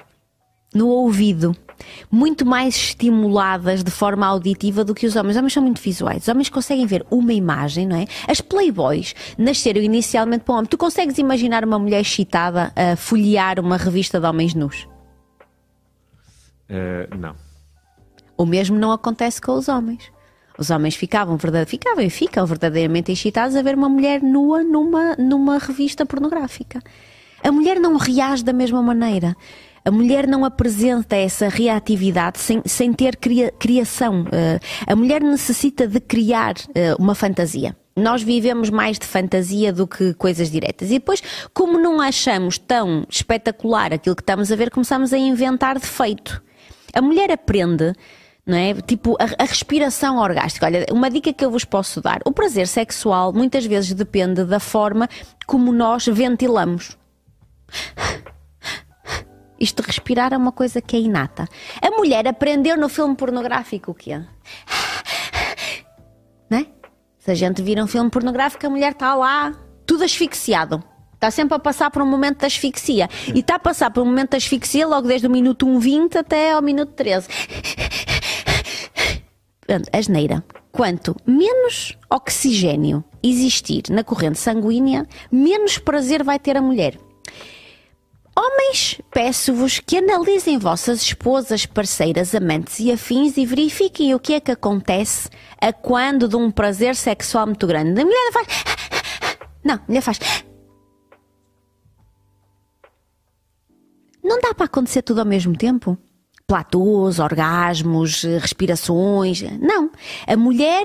no ouvido muito mais estimuladas de forma auditiva do que os homens. Os homens são muito visuais. Os homens conseguem ver uma imagem, não é? As playboys nasceram inicialmente para um homem. Tu consegues imaginar uma mulher excitada a folhear uma revista de homens nus? Uh, não. O mesmo não acontece com os homens. Os homens ficavam, verdade, ficavam e ficam verdadeiramente excitados a ver uma mulher nua numa, numa revista pornográfica. A mulher não reage da mesma maneira. A mulher não apresenta essa reatividade sem, sem ter cria, criação. Uh, a mulher necessita de criar uh, uma fantasia. Nós vivemos mais de fantasia do que coisas diretas. E depois, como não achamos tão espetacular aquilo que estamos a ver, começamos a inventar defeito. A mulher aprende não é? Tipo, a, a, respiração orgástica. Olha, uma dica que eu vos posso dar: o prazer sexual muitas vezes depende da forma como nós ventilamos. Isto de respirar é uma coisa que é inata. A mulher aprendeu no filme pornográfico o quê? Né? Se a gente vir um filme pornográfico, a mulher está lá, tudo asfixiado. Está sempre a passar por um momento de asfixia. E está a passar por um momento de asfixia logo desde o minuto 1,20 até ao minuto 13. Asneira. Quanto menos oxigênio existir na corrente sanguínea, menos prazer vai ter a mulher. Homens, peço-vos que analisem vossas esposas, parceiras, amantes e afins e verifiquem o que é que acontece a quando de um prazer sexual muito grande. A mulher faz. Não, a mulher faz. Não dá para acontecer tudo ao mesmo tempo? Platôs, orgasmos, respirações. Não. A mulher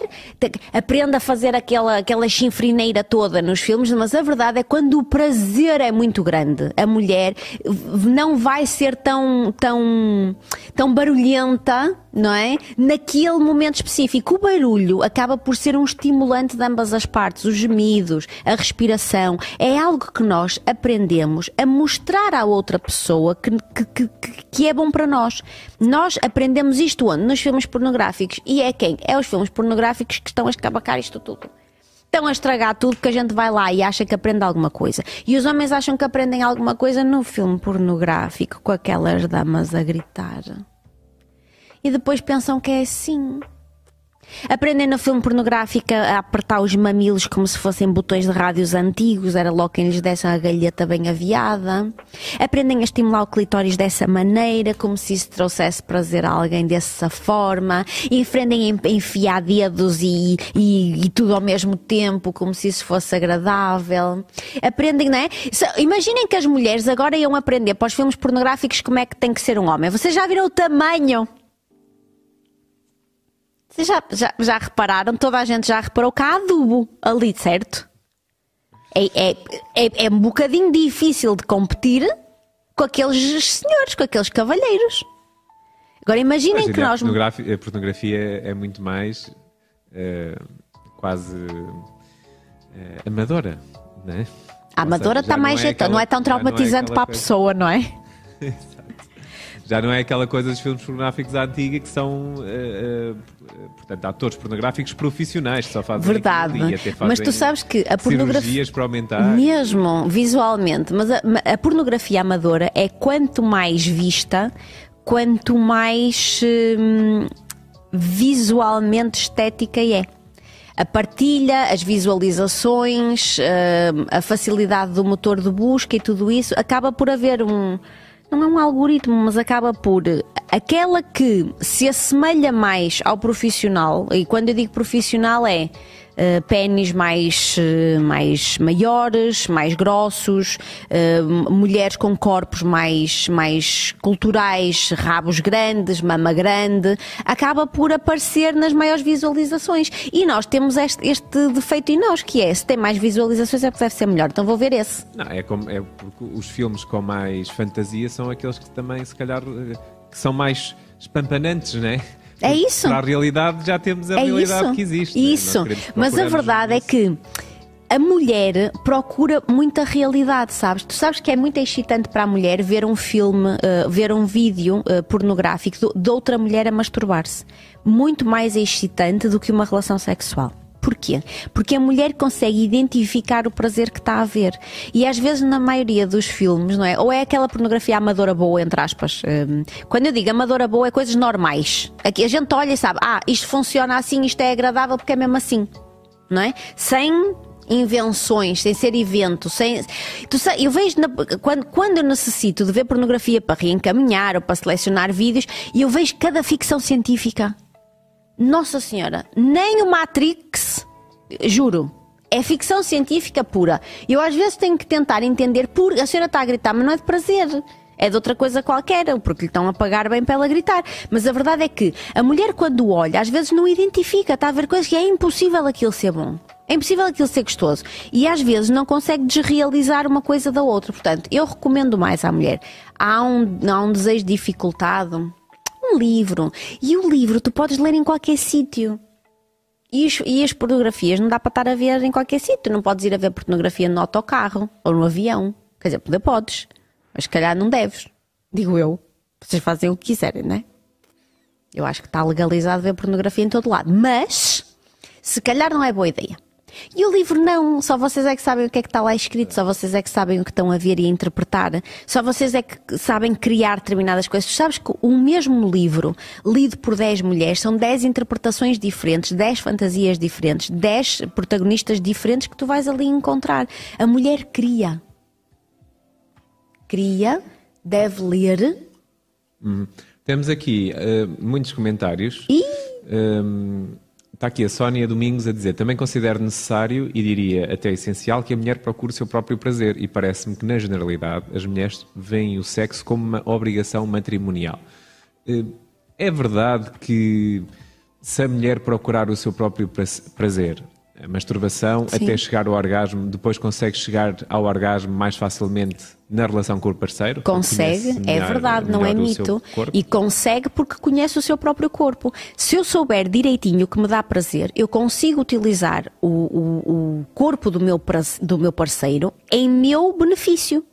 aprende a fazer aquela, aquela chinfrineira toda nos filmes, mas a verdade é que quando o prazer é muito grande, a mulher não vai ser tão, tão, tão barulhenta não é? Naquele momento específico. O barulho acaba por ser um estimulante de ambas as partes, os gemidos, a respiração. É algo que nós aprendemos a mostrar à outra pessoa que, que, que, que é bom para nós. Nós aprendemos isto onde? Nos filmes pornográficos. E é quem? É os filmes pornográficos que estão a escabacar isto tudo estão a estragar tudo que a gente vai lá e acha que aprende alguma coisa. E os homens acham que aprendem alguma coisa no filme pornográfico com aquelas damas a gritar e depois pensam que é assim. Aprendem no filme pornográfico a apertar os mamilos como se fossem botões de rádios antigos, era logo quem lhes desse a galheta bem aviada. Aprendem a estimular o clitóris dessa maneira, como se isso trouxesse prazer a alguém dessa forma. Aprendem a enfiar dedos e, e, e tudo ao mesmo tempo, como se isso fosse agradável. Aprendem, não é? Imaginem que as mulheres agora iam aprender para os filmes pornográficos como é que tem que ser um homem. Vocês já viram o tamanho vocês já, já, já repararam, toda a gente já reparou que há adubo ali, certo? É, é, é, é um bocadinho difícil de competir com aqueles senhores, com aqueles cavalheiros. Agora imaginem Mas, que nós. A pornografia, a pornografia é muito mais uh, quase uh, amadora, não é? A amadora está mais não, é não é tão traumatizante é para a pessoa, não é? (laughs) Já não é aquela coisa dos filmes pornográficos à antiga que são, uh, uh, portanto, atores pornográficos profissionais que só fazem Verdade. E até fazem mas tu sabes que a pornografia. para aumentar. Mesmo visualmente, mas a, a, pornografia amadora é quanto mais vista, quanto mais hum, visualmente estética é a partilha, as visualizações, hum, a facilidade do motor de busca e tudo isso, acaba por haver um, não é um algoritmo, mas acaba por aquela que se assemelha mais ao profissional, e quando eu digo profissional é uh, pênis mais, uh, mais maiores, mais grossos, uh, mulheres com corpos mais, mais culturais, rabos grandes, mama grande, acaba por aparecer nas maiores visualizações. E nós temos este, este defeito em nós, que é, se tem mais visualizações é porque deve ser melhor, então vou ver esse. Não, é, como, é porque os filmes com mais fantasia são aqueles que também, se calhar, que são mais espampanantes, não é? Isso. Para a realidade já temos a é realidade isso. que existe. É? Isso. Mas a verdade é que a mulher procura muita realidade, sabes? Tu sabes que é muito excitante para a mulher ver um filme, uh, ver um vídeo uh, pornográfico de, de outra mulher a masturbar-se. Muito mais excitante do que uma relação sexual. Porquê? Porque a mulher consegue identificar o prazer que está a ver. E às vezes, na maioria dos filmes, não é? Ou é aquela pornografia amadora boa, entre aspas. Um, quando eu digo amadora boa, é coisas normais. Aqui a gente olha e sabe, ah, isto funciona assim, isto é agradável porque é mesmo assim. Não é? Sem invenções, sem ser evento, sem. Eu vejo na, quando, quando eu necessito de ver pornografia para reencaminhar ou para selecionar vídeos, eu vejo cada ficção científica. Nossa Senhora, nem o Matrix, juro, é ficção científica pura. Eu às vezes tenho que tentar entender por. A senhora está a gritar, mas não é de prazer. É de outra coisa qualquer, porque lhe estão a pagar bem para ela gritar. Mas a verdade é que a mulher, quando olha, às vezes não identifica, está a ver coisas que é impossível aquilo ser bom. É impossível aquilo ser gostoso. E às vezes não consegue desrealizar uma coisa da outra. Portanto, eu recomendo mais à mulher. Há um, há um desejo dificultado. Um livro. E o livro tu podes ler em qualquer sítio. E, e, as pornografias não dá para estar a ver em qualquer sítio. Não podes ir a ver pornografia no autocarro ou no avião. Quer dizer, poder podes. Mas se calhar não deves. Digo eu. Vocês fazem o que quiserem, não é? Eu acho que está legalizado ver pornografia em todo lado. Mas, se calhar não é boa ideia. E o livro não, só vocês é que sabem o que é que está lá escrito, só vocês é que sabem o que estão a ver e a interpretar, só vocês é que sabem criar determinadas coisas. Tu sabes que o mesmo livro, lido por 10 mulheres, são 10 interpretações diferentes, 10 fantasias diferentes, 10 protagonistas diferentes que tu vais ali encontrar. A mulher cria. Cria, deve ler. Hum. Temos aqui uh, muitos comentários. E... Um Está aqui a Sónia Domingos a dizer: também considero necessário e diria até essencial que a mulher procure o seu próprio prazer, e parece-me que, na generalidade, as mulheres veem o sexo como uma obrigação matrimonial. Eh, é verdade que, se a mulher procurar o seu próprio prazer, a masturbação Sim. até chegar ao orgasmo, depois consegue chegar ao orgasmo mais facilmente na relação com o parceiro? Consegue, é verdade, não é mito. E consegue porque conhece o seu próprio corpo. Se eu souber direitinho o que me dá prazer, eu consigo utilizar o, o, o corpo do meu, do meu parceiro em meu benefício.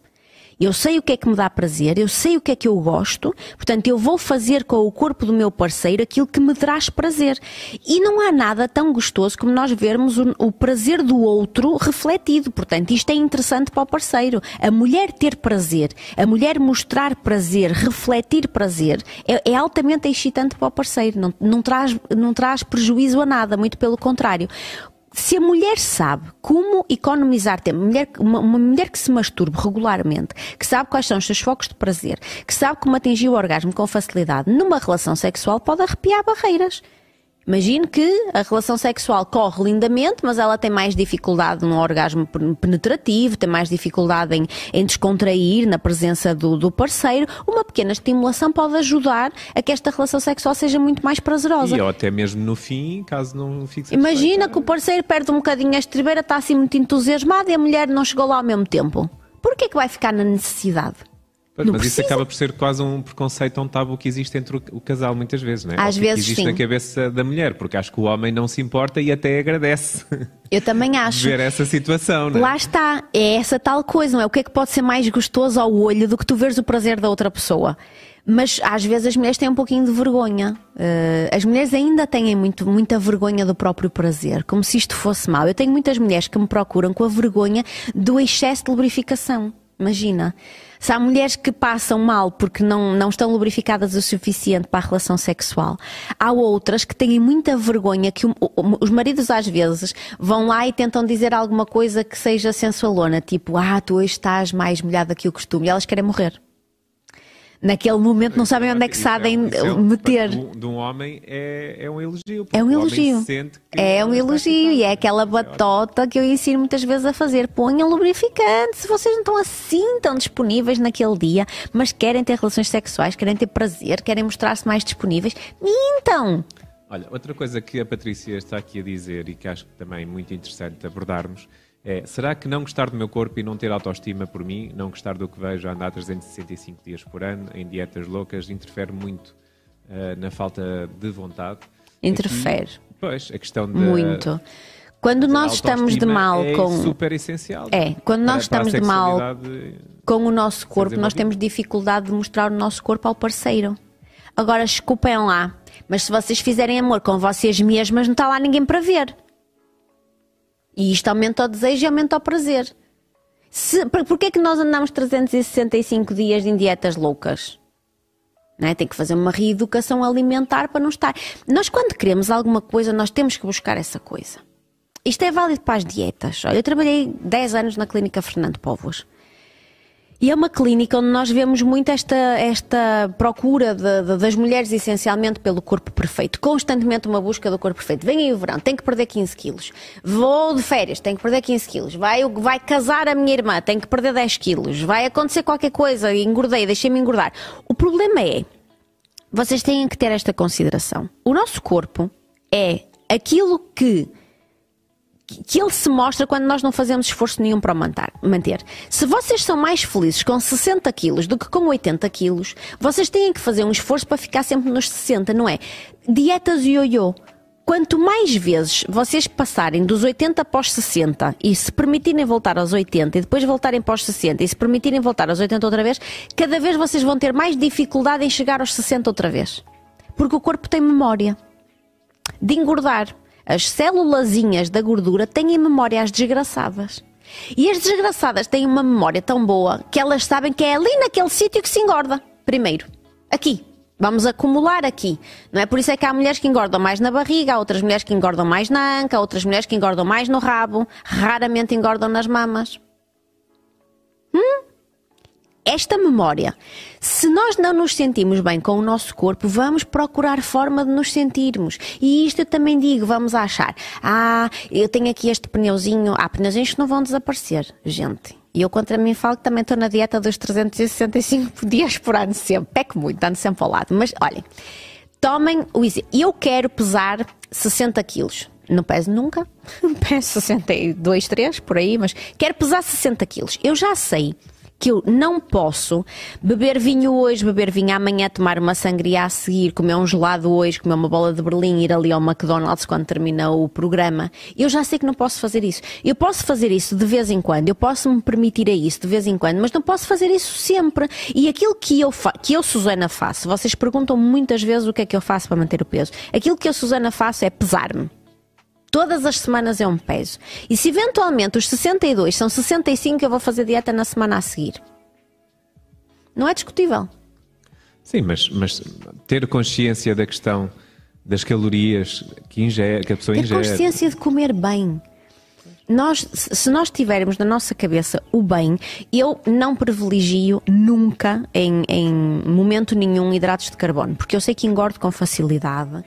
Eu sei o que é que me dá prazer, eu sei o que é que eu gosto, portanto, eu vou fazer com o corpo do meu parceiro aquilo que me traz prazer. E não há nada tão gostoso como nós vermos o, o prazer do outro refletido. Portanto, isto é interessante para o parceiro. A mulher ter prazer, a mulher mostrar prazer, refletir prazer, é, é altamente excitante para o parceiro. Não, não, traz, não traz prejuízo a nada, muito pelo contrário se a mulher sabe como economizar tempo, mulher, uma, uma, mulher que se masturbe regularmente, que sabe quais são os seus focos de prazer, que sabe como atingir o orgasmo com facilidade numa relação sexual, pode arrepiar barreiras. Imagine que a relação sexual corre lindamente, mas ela tem mais dificuldade no orgasmo penetrativo, tem mais dificuldade em, em descontrair na presença do, do, parceiro. Uma pequena estimulação pode ajudar a que esta relação sexual seja muito mais prazerosa. E ou até mesmo no fim, caso não fique Imagina que o parceiro perde um bocadinho a estribeira, está assim muito entusiasmado e a mulher não chegou lá ao mesmo tempo. Por que é que vai ficar na necessidade? Pois, mas precisa. isso acaba por ser quase um preconceito, um tabu que existe entre o, casal muitas vezes, não é? Às vezes existe sim. na cabeça da mulher, porque acho que o homem não se importa e até agradece. (laughs) Eu também (laughs) acho. Ver essa situação, não é? Lá está, é essa tal coisa, não é? O que é que pode ser mais gostoso ao olho do que tu veres o prazer da outra pessoa? Mas às vezes as mulheres têm um pouquinho de vergonha. Uh, as mulheres ainda têm muito, muita vergonha do próprio prazer, como se isto fosse mau. Eu tenho muitas mulheres que me procuram com a vergonha do excesso de lubrificação. Imagina. Se há mulheres que passam mal porque não, não estão lubrificadas o suficiente para a relação sexual, há outras que têm muita vergonha que o, o, os maridos às vezes vão lá e tentam dizer alguma coisa que seja sensualona, tipo, ah, tu hoje estás mais molhada que o costume, e elas querem morrer naquele momento não sabem onde é que sabem é, meter. De um homem é, é um elogio. É um elogio. É um elogio e é aquela batota que eu ensino muitas vezes a fazer. Ponham lubrificante se vocês não estão assim tão disponíveis naquele dia, mas querem ter relações sexuais, querem ter prazer, querem mostrar-se mais disponíveis, mintam! Olha, outra coisa que a Patrícia está aqui a dizer e que acho que também é muito interessante abordarmos é, será que não gostar do meu corpo e não ter autoestima por mim, não gostar do que vejo a andar 365 dias por ano, em dietas loucas, interfere muito uh, na falta de vontade? Interfere. Aqui, pois, a questão de... Muito Quando nós estamos de mal é com. super essencial. É, quando nós Para- para estamos de mal com o nosso corpo, nós temos dificuldade de mostrar o nosso corpo ao parceiro. Agora, desculpem lá, mas se vocês fizerem amor com vocês mesmas, não está lá ninguém para ver. E isto aumenta o desejo e aumenta o prazer. Se, por- porquê é que nós andamos 365 dias em dietas loucas? É? Tem que fazer uma reeducação alimentar para não estar. Nós, quando queremos alguma coisa, nós temos que buscar essa coisa. Isto é válido para as dietas. Olha, eu trabalhei 10 anos na clínica Fernando Povos. E é uma clínica onde nós vemos muito esta, esta procura de- de- das mulheres, essencialmente pelo corpo perfeito. Constantemente uma busca do corpo perfeito. Vem aí o verão, tenho que perder 15 quilos. Vou de férias, tenho que perder 15 quilos. Vai, vai casar a minha irmã, tenho que perder 10 quilos. Vai acontecer qualquer coisa, engordei, deixei-me engordar. O problema é, vocês têm que ter esta consideração. O nosso corpo é aquilo que que ele se mostra quando nós não fazemos esforço nenhum para o manter. Se vocês são mais felizes com 60 quilos do que com 80 quilos, vocês têm que fazer um esforço para ficar sempre nos 60, não é? Dietas ioiô. Quanto mais vezes vocês passarem dos 80 para os 60 e se permitirem voltar aos 80 e depois voltarem para os 60 e se permitirem voltar aos 80 outra vez, cada vez vocês vão ter mais dificuldade em chegar aos 60 outra vez. Porque o corpo tem memória de engordar. As célulazinhas da gordura têm memórias desgraçadas. E as desgraçadas têm uma memória tão boa que elas sabem que é ali naquele sítio que se engorda. Primeiro, aqui. Vamos acumular aqui. Não é por isso é que há mulheres que engordam mais na barriga, há outras mulheres que engordam mais na anca, há outras mulheres que engordam mais no rabo, raramente engordam nas mamas esta memória. Se nós não nos sentimos bem com o nosso corpo, vamos procurar forma de nos sentirmos. E isto eu também digo, vamos achar. Ah, eu tenho aqui este pneuzinho. Há pneuzinhos que não vão desaparecer, gente. E eu contra mim falo que também estou na dieta dos 365 (laughs) dias por ano sempre. Peco muito, ando sempre ao lado. Mas olhem, tomem o exemplo. Eu quero pesar 60 quilos. Não peso nunca, (laughs) peso 62, 3 por aí, mas quero pesar 60 quilos. Eu já sei que eu não posso beber vinho hoje, beber vinho amanhã, tomar uma sangria a seguir, comer um gelado hoje, comer uma bola de Berlim, ir ali ao McDonald's quando termina o programa. Eu já sei que não posso fazer isso. Eu posso fazer isso de vez em quando, eu posso me permitir a isso de vez em quando, mas não posso fazer isso sempre. E aquilo que eu, que eu Susana, faço, vocês perguntam muitas vezes o que é que eu faço para manter o peso. Aquilo que eu, Susana, faço é pesar-me. Todas as semanas é um peso. E se eventualmente os 62 são 65, eu vou fazer dieta na semana a seguir. Não é discutível. Sim, mas, mas ter consciência da questão das calorias que, ingere, que a pessoa Ter ingere. consciência de comer bem. Nós, se nós tivermos na nossa cabeça o bem, eu não privilegio nunca, em, em momento nenhum, hidratos de carbono, porque eu sei que engordo com facilidade.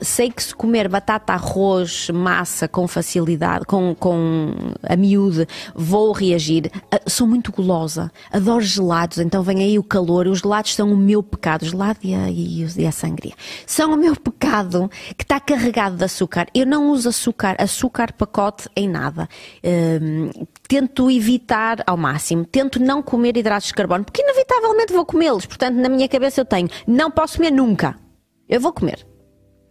Sei que se comer batata, arroz, massa com facilidade, com, com a miúde, vou reagir. Uh, sou muito gulosa, adoro gelados, então vem aí o calor. Os gelados são o meu pecado, o gelado e a, e a sangria. São o meu pecado que está carregado de açúcar. Eu não uso açúcar, açúcar pacote em nada. Uh, tento evitar ao máximo, tento não comer hidratos de carbono, porque inevitavelmente vou comê-los. Portanto, na minha cabeça eu tenho, não posso comer nunca. Eu vou comer.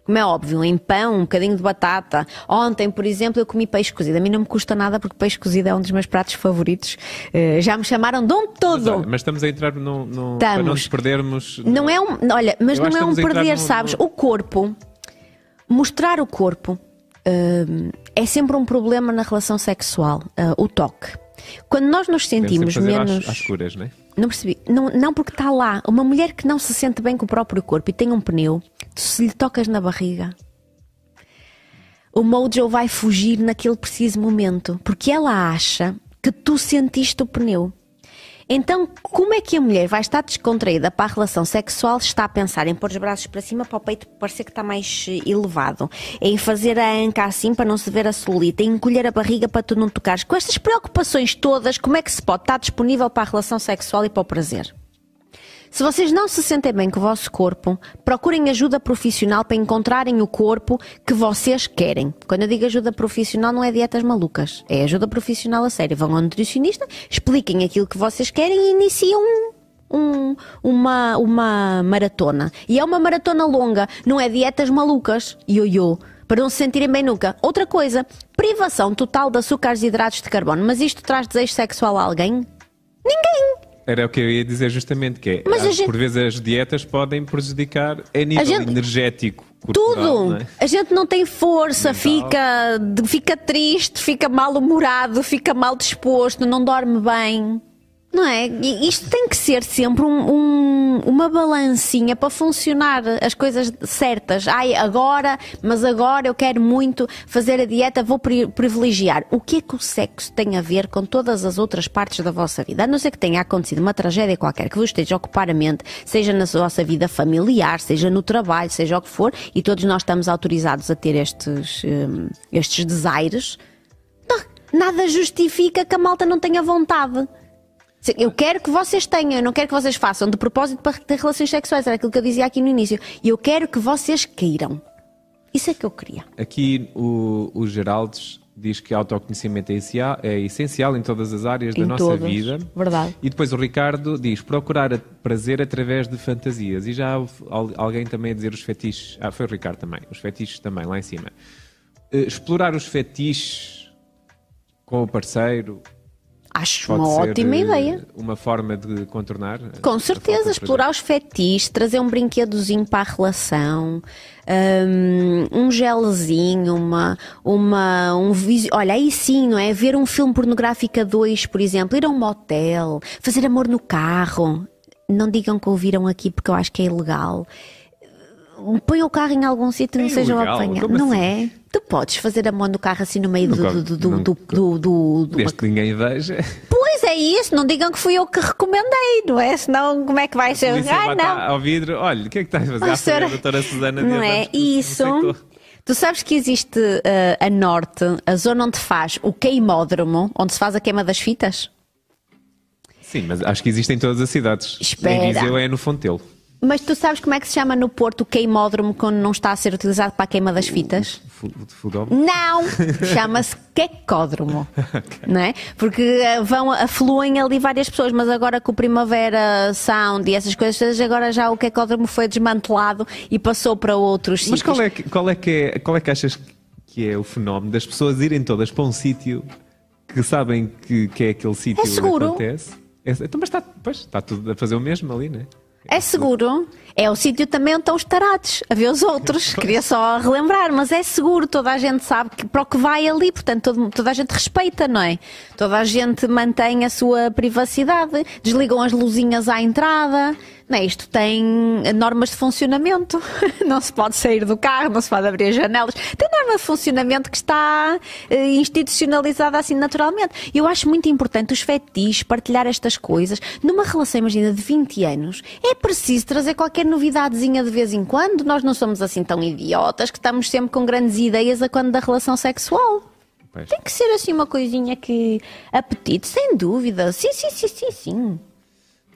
Como é óbvio, em pão, um bocadinho de batata. Ontem, por exemplo, eu comi peixe cozido. A mim não me custa nada porque peixe cozido é um dos meus pratos favoritos. Uh, já me chamaram de um todo. Mas, olha, mas estamos a entrar no, no para não nos perdermos. Não é um, olha, mas não é um perder, no, sabes? No... O corpo, mostrar o corpo uh, é sempre um problema na relação sexual. Uh, o toque. Quando nós nos sentimos menos. Às, às curas, não é? Não percebi. Não, não porque está lá. Uma mulher que não se sente bem com o próprio corpo e tem um pneu, se lhe tocas na barriga, o mojo vai fugir naquele preciso momento. Porque ela acha que tu sentiste o pneu. Então, como é que a mulher vai estar descontraída para a relação sexual? Está a pensar em pôr os braços para cima para o peito parecer que está mais elevado, em fazer a anca assim para não se ver a celulite, em encolher a barriga para tu não tocares. Com estas preocupações todas, como é que se pode estar disponível para a relação sexual e para o prazer? Se vocês não se sentem bem com o vosso corpo, procurem ajuda profissional para encontrarem o corpo que vocês querem. Quando eu digo ajuda profissional, não é dietas malucas, é ajuda profissional a sério. Vão ao nutricionista, expliquem aquilo que vocês querem e iniciam um, uma, uma maratona. E é uma maratona longa, não é dietas malucas, ioiô. para não se sentirem bem nunca. Outra coisa, privação total de açúcares e hidratos de carbono. Mas isto traz desejo sexual a alguém? Ninguém! Era o que eu ia dizer justamente, que é, Mas a ah, gente- por vezes as dietas podem prejudicar a nível gente- energético, corporal, Tudo! é? A gente não tem força, fica, fica triste, fica mal-humorado, fica mal disposto, não dorme bem. Não é? Isto tem que ser sempre um- um- uma balancinha para funcionar as coisas certas. Ai, agora, mas agora eu quero muito fazer a dieta, vou pri- privilegiar. O que é que o sexo tem a ver com todas as outras partes da vossa vida? A não ser que tenha acontecido uma tragédia qualquer que vos esteja a ocupar a mente, seja na vossa vida familiar, seja no trabalho, seja o que for, e todos nós estamos autorizados a ter estes, hum, estes nada justifica que a malta não tenha vontade. Eu quero que vocês tenham, eu não quero que vocês façam de propósito para ter relações sexuais, era aquilo que eu dizia aqui no início. E eu quero que vocês queiram. Isso é que eu queria. Aqui o, o Geraldes diz que autoconhecimento é essencial, é essencial em todas as áreas da Em nossa todas, vida. verdade. E depois o Ricardo diz procurar prazer através de fantasias. E já houve al- alguém também a dizer os fetiches. Ah, foi o Ricardo também. Os fetiches também, lá em cima. Eh, explorar os fetiches com o parceiro Acho pode uma ótima eh, ideia. uma forma de contornar. a Com certeza, explorar os fetiches, trazer um brinquedozinho para a relação, hum, um gelzinho, uma, uma, um Olha, aí sim, não é? Ver um filme pornográfico a dois, por exemplo, ir a um motel, fazer amor no carro. Não digam que ouviram aqui porque eu acho que é ilegal. Põe o carro em algum sítio e não É sejam ilegal? apanhados. Como Não é? Tu podes fazer amor no carro assim no meio do, do, do, Desde que ninguém veja. Pois é isso, não digam que fui eu que recomendei, não é? Senão como é que vai ser? Bate não. ao vidro. Olha, o que é que estás a fazer? Ah, Ah, foi a senhora- doutora Susana Não é isso. Tu sabes que existe eh, a norte, a zona onde faz o queimódromo, onde se faz a queima das fitas? Sim, mas acho que existem em todas as cidades. Espera. Em Viseu é no Fontelo. Mas tu sabes como é que se chama no Porto o queimódromo quando não está a ser utilizado para a queima das fitas? Fu- Futebol? Não! (laughs) Chama-se quecódromo. (laughs) Não é? Porque eh, vão, afluem ali várias pessoas, mas agora com o Primavera Sound e essas coisas, agora já o quecódromo foi desmantelado e passou para outros Mas sítios. qual é, que, qual, é que é, qual é que achas que é o fenómeno das pessoas irem todas para um sítio que sabem que, que é aquele sítio É seguro. acontece? É, então, mas está, pois, está tudo a fazer o mesmo ali, não é? É seguro. É o sítio também onde estão os tarados, a ver os outros. (laughs) Queria só relembrar, mas é seguro. Toda a gente sabe que, para o que vai ali, portanto, todo- toda a gente respeita, não é? Toda a gente mantém a sua privacidade, desligam as luzinhas à entrada. Não é? Isto tem normas de funcionamento. (laughs) Não se pode sair do carro, não se pode abrir as janelas. Tem norma de funcionamento que está eh, institucionalizada assim naturalmente. Eu acho muito importante os fetiches, partilhar estas coisas. Numa relação, imagina, de 20 anos, é preciso trazer qualquer novidadezinha de vez em quando. Nós não somos assim tão idiotas que estamos sempre com grandes ideias a quando da relação sexual. Pois. Tem que ser assim uma coisinha que. apetite, sem dúvida. Sim, sim, sim, sim, sim.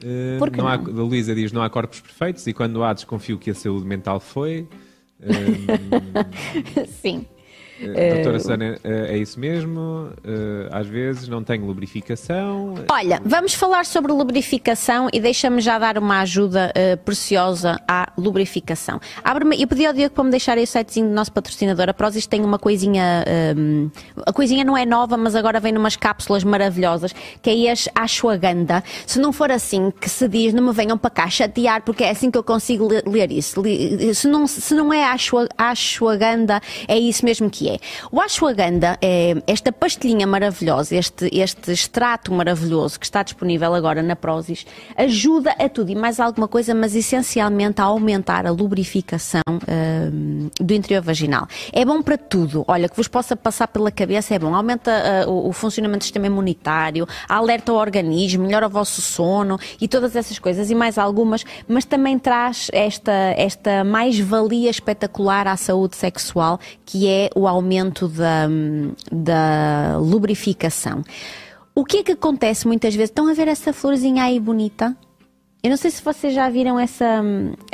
Eh, Por que não há, não? a Luísa diz não há corpos perfeitos e quando há desconfio que a saúde mental foi. (laughs) Eh, sim. A doutora Susana, eh, é isso mesmo. eh, Às vezes não tenho lubrificação. Olha, vamos falar sobre lubrificação e deixa-me já dar uma ajuda eh, preciosa à lubrificação. Abre-me, eu pedi ao Diego para me deixar aí o sitezinho do nosso patrocinador. A Prozis tem uma coisinha, a coisinha não é nova, mas agora vem numas cápsulas maravilhosas, que é as ashwagandha. Se não for assim que se diz, não me venham para cá chatear, porque é assim que eu consigo le- ler isso. Se não, se não é ashwa- ashwagandha, é isso mesmo que é. O ashwagandha é esta pastilhinha maravilhosa, este, este extrato maravilhoso que está disponível agora na Prozis, ajuda a tudo e mais alguma coisa, mas essencialmente a aumentar a lubrificação hum, do interior vaginal. É bom para tudo. Olha, que vos possa passar pela cabeça, é bom. Aumenta ah, o, o funcionamento do sistema imunitário, alerta o organismo, melhora o vosso sono e todas essas coisas e mais algumas, mas também traz esta, esta mais-valia espetacular à saúde sexual, que é o aumento da, da lubrificação. O que é que acontece muitas vezes? Estão a ver essa florzinha aí bonita? Eu não sei se vocês já viram essa,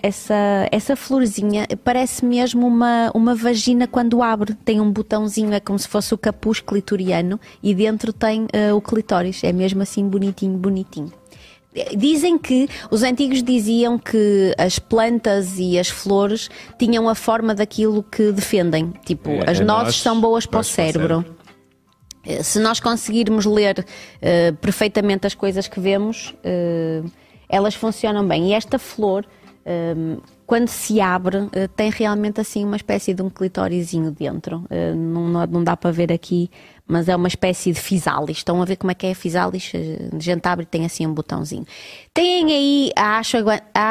essa, essa florzinha, parece mesmo uma, uma vagina quando abre. Tem um botãozinho, é como se fosse o capuz clitoriano e dentro tem eh, o clitóris. É mesmo assim bonitinho, bonitinho. Dizem que os antigos diziam que as plantas e as flores tinham a forma daquilo que defendem. Tipo, É, as é nozes nozes, são boas para o boas para o cérebro. Eh, Se nós conseguirmos ler eh, perfeitamente as coisas que vemos, eh, elas funcionam bem. E esta flor, eh, quando se abre, tem realmente assim uma espécie de um clitórizinho dentro. Não- não dá para ver aqui, mas é uma espécie de fisalis. Estão a ver como é que é a fisalis? Eh, A gente abre tem assim um botãozinho. Têm aí a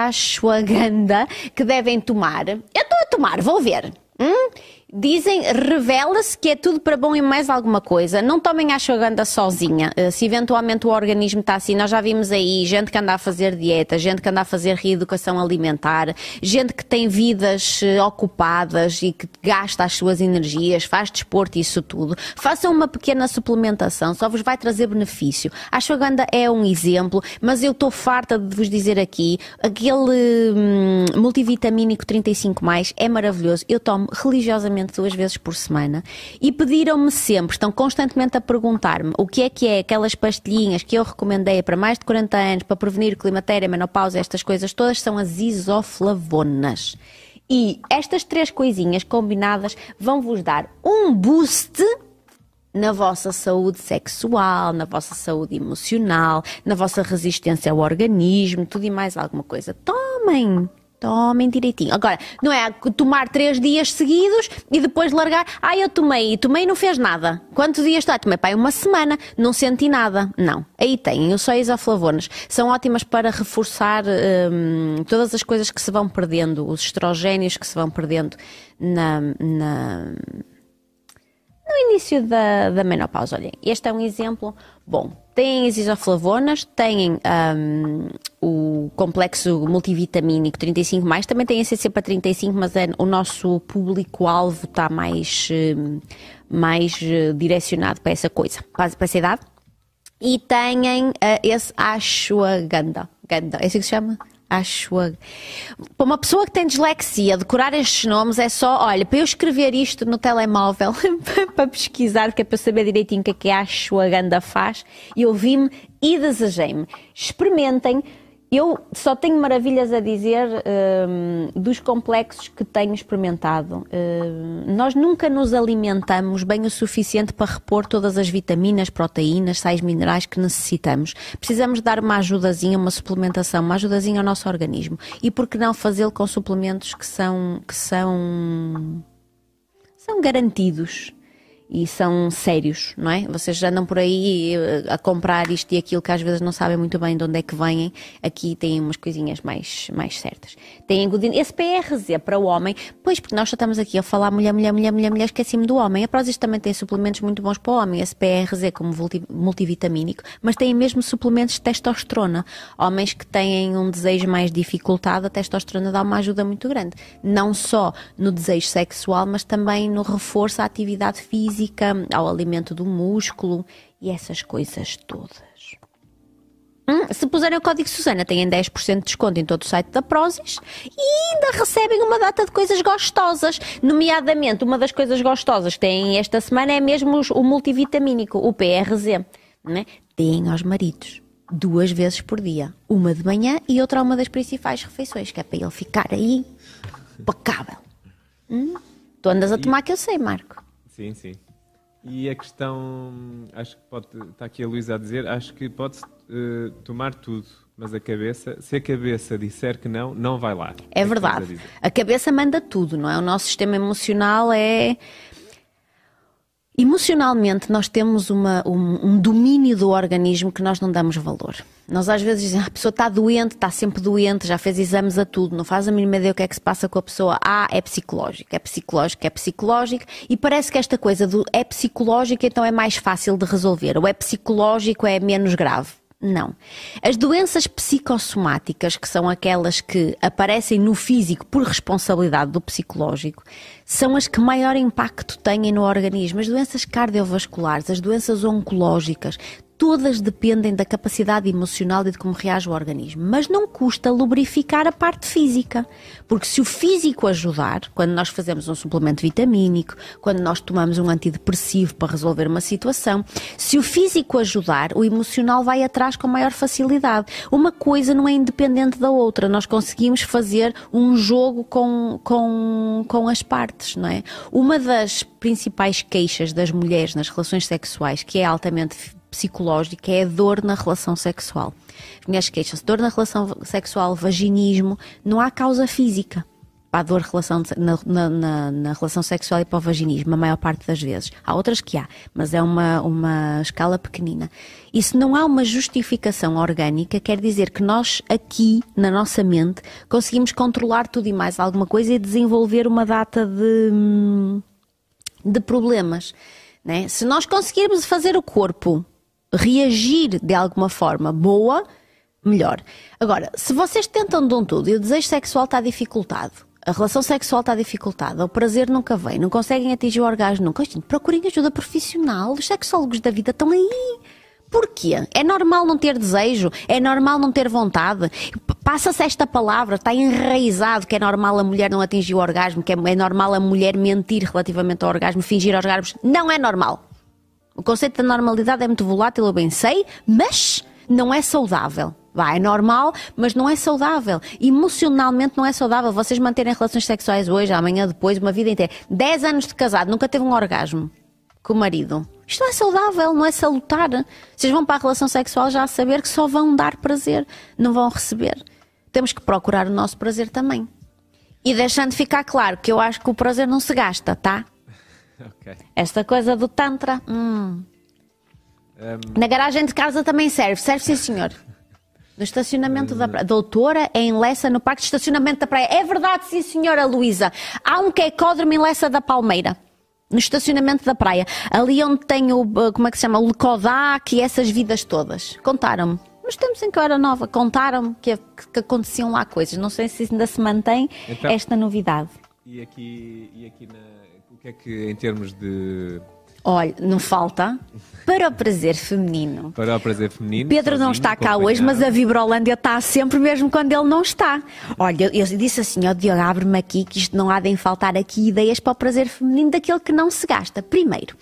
ashwagandha que devem tomar. Eu estou a tomar, vou ver. Hum? Dizem, revela-se que é tudo para bom e mais alguma coisa. Não tomem a ashwagandha sozinha. Eh, Se eventualmente o organismo está assim, nós já vimos aí gente que anda a fazer dieta, gente que anda a fazer reeducação alimentar, gente que tem vidas eh, ocupadas e que gasta as suas energias, faz desporto e isso tudo. Façam uma pequena suplementação, só vos vai trazer benefício. A ashwagandha é um exemplo, mas eu estou farta de vos dizer aqui, aquele hum, multivitamínico 35 mais é maravilhoso. Eu tomo religiosamente duas vezes por semana e pediram-me sempre, estão constantemente a perguntar-me o que é que é aquelas pastilhinhas que eu recomendei para mais de 40 anos para prevenir climatéria, menopausa, estas coisas todas são as isoflavonas. E estas três coisinhas combinadas vão vos dar um boost na vossa saúde sexual, na vossa saúde emocional, na vossa resistência ao organismo, tudo e mais alguma coisa. Tomem! Tomem direitinho. Agora, não é tomar três dias seguidos e depois largar. Ah, eu tomei e tomei e não fez nada. Quantos dias está? Tomei, pai, uma semana, não senti nada. Não. Aí têm, os só isoflavonas. São ótimas para reforçar hum, todas as coisas que se vão perdendo, os estrogénios que se vão perdendo na- na, no início da, da menopausa. Olhem, este é um exemplo bom. Têm as isoflavonas, têm ahm, o complexo multivitamínico 35, também tem a CC para 35, mas é, o nosso público-alvo está mais, hum, mais eh, direcionado para essa coisa, para, essa idade. E têm eh, esse ashwagandha. Ganda, é assim que se chama? Ashwag. Para uma pessoa que tem dislexia, decorar estes nomes é só, olha, para eu escrever isto no telemóvel, (laughs) para pesquisar, que é para saber direitinho o que é que a ashwagandha faz, eu vi-me e desejei-me. Experimentem. Eu só tenho maravilhas a dizer hum, dos complexos que tenho experimentado. Hum, nós nunca nos alimentamos bem o suficiente para repor todas as vitaminas, proteínas, sais minerais que necessitamos. Precisamos dar uma ajudazinha, uma suplementação, uma ajudazinha ao nosso organismo. E por que não fazê-lo com suplementos que são, que são, são garantidos? E são sérios, não é? Vocês andam por aí eh, a comprar isto e aquilo que às vezes não sabem muito bem de onde é que vêm. Aqui têm umas coisinhas mais, mais certas. Tem glutine. Esse PRZ para o homem, pois, porque nós só estamos aqui a falar mulher, mulher, mulher, mulher, mulher, esqueci-me do homem. A Prozis também tem suplementos muito bons para o homem, esse PRZ como multi- multivitamínico, mas tem mesmo suplementos de testosterona. Homens que têm um desejo mais dificultado, a testosterona dá uma ajuda muito grande. Não só no desejo sexual, mas também no reforço à atividade física, ao alimento do músculo e essas coisas todas. Hum, se puserem o código Susana, têm 10% de desconto em todo o site da Prozis e ainda recebem uma data de coisas gostosas. Nomeadamente, uma das coisas gostosas que têm esta semana é mesmo o multivitamínico, o PRZ. Né? Deem aos maridos duas vezes por dia. Uma de manhã e outra a uma das principais refeições, que é para ele ficar aí impecável. Hum? Tu andas a tomar que eu sei, Marco. Sim, sim. E a questão, acho que pode, está aqui a Luísa a dizer, acho que pode eh, tomar tudo, mas a cabeça, se a cabeça disser que não, não vai lá. É que verdade. a. A cabeça manda tudo, não é? O nosso sistema emocional é. Emocionalmente, nós temos uma- um, um domínio do organismo que nós não damos valor. Nós às vezes dizemos, "Ah, a pessoa está doente, está sempre doente, já fez exames a tudo, não faz a mínima ideia o que é que se passa com a pessoa. Ah, é psicológico, é psicológico, é psicológico. E parece que esta coisa do é psicológico, então é mais fácil de resolver. Ou é psicológico, é menos grave. Não. As doenças psicossomáticas, que são aquelas que aparecem no físico por responsabilidade do psicológico, são as que maior impacto têm no organismo. As doenças cardiovasculares, as doenças oncológicas, todas dependem da capacidade emocional e de como reage o organismo, mas não custa lubrificar a parte física, porque se o físico ajudar, quando nós fazemos um suplemento vitamínico, quando nós tomamos um antidepressivo para resolver uma situação, se o físico ajudar, o emocional vai atrás com maior facilidade. Uma coisa não é independente da outra, nós conseguimos fazer um jogo com, com, com as partes, não é? Uma das principais queixas das mulheres nas relações sexuais, que é altamente psicológica é a dor na relação sexual. Mulheres queixam-se dor na relação sexual, vaginismo, não há causa física para a dor relação, na, na, na, na, relação sexual e para o vaginismo, a maior parte das vezes. Há outras que há, mas é uma, uma escala pequenina. E se não há uma justificação orgânica, quer dizer que nós aqui, na nossa mente, conseguimos controlar tudo e mais alguma coisa e desenvolver uma data de, de problemas. Né? Se nós conseguirmos fazer o corpo reagir de alguma forma boa, melhor. Agora, se vocês tentam de um tudo e o desejo sexual está dificultado, a relação sexual está dificultada, o prazer nunca vem, não conseguem atingir o orgasmo nunca, procurem ajuda profissional, os sexólogos da vida estão aí. Porquê? É normal não ter desejo? É normal não ter vontade? Passa-se esta palavra, está enraizado que é normal a mulher não atingir o orgasmo, que é, é normal a mulher mentir relativamente ao orgasmo, fingir orgasmos. Não é normal. O conceito da normalidade é muito volátil, eu bem sei, mas não é saudável. Vai, é normal, mas não é saudável. Emocionalmente não é saudável. Vocês manterem relações sexuais hoje, amanhã, depois, uma vida inteira. 10 anos de casado, nunca teve um orgasmo com o marido. Isto não é saudável, não é salutar. Vocês vão para a relação sexual já a saber que só vão dar prazer, não vão receber. Temos que procurar o nosso prazer também. E deixando ficar claro que eu acho que o prazer não se gasta, tá? (laughs) Okay. Esta coisa do Tantra. Hum. Um... Na garagem de casa também serve. Serve, sim, senhor. No estacionamento da praia. Doutora é em Lessa, no parque de estacionamento da praia. É verdade, sim, senhora Luísa. Há um queicódromo em Lessa da Palmeira. No estacionamento da praia. Ali onde tem o, uh, como é que se chama, o Lecodac e essas vidas todas. Contaram-me. Nos tempos em que eu era nova, contaram-me que, que, aconteciam lá coisas. Não sei se ainda se mantém então, esta novidade. E aqui, e aqui na, que é que, em termos de. Olha, não falta. Para o prazer feminino. Para o prazer feminino. Pedro não está cá hoje, mas a Vibrolândia está sempre, mesmo quando ele não está. Olha, eu, eu disse assim, ó oh, Diogo, abre-me aqui, que isto não há de faltar aqui ideias para o prazer feminino daquele que não se gasta. Primeiro,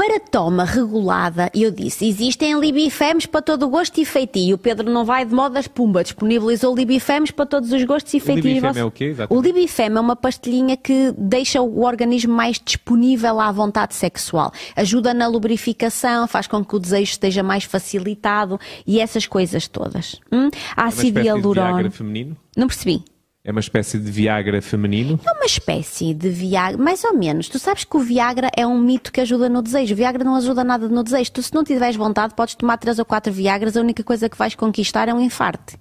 para toma regulada, eu disse, existem libifemes para todo o gosto e feitio. O Pedro não vai de modas pumba, disponibilizou libifemes para todos os gostos e feitio. O libifem é o quê? Exatamente. O libifem é uma pastilhinha que deixa o organismo mais disponível à vontade sexual. Ajuda na lubrificação, faz com que o desejo esteja mais facilitado e essas coisas todas. Hum? Ácido é hialurônico. feminino? Não percebi. É uma espécie de Viagra feminino? É uma espécie de Viagra, mais ou menos. Tu sabes que o Viagra é um mito que ajuda no desejo. O Viagra não ajuda nada no desejo. Tu, se não tiveres vontade, podes tomar três ou quatro Viagras, a única coisa que vais conquistar é um infarte.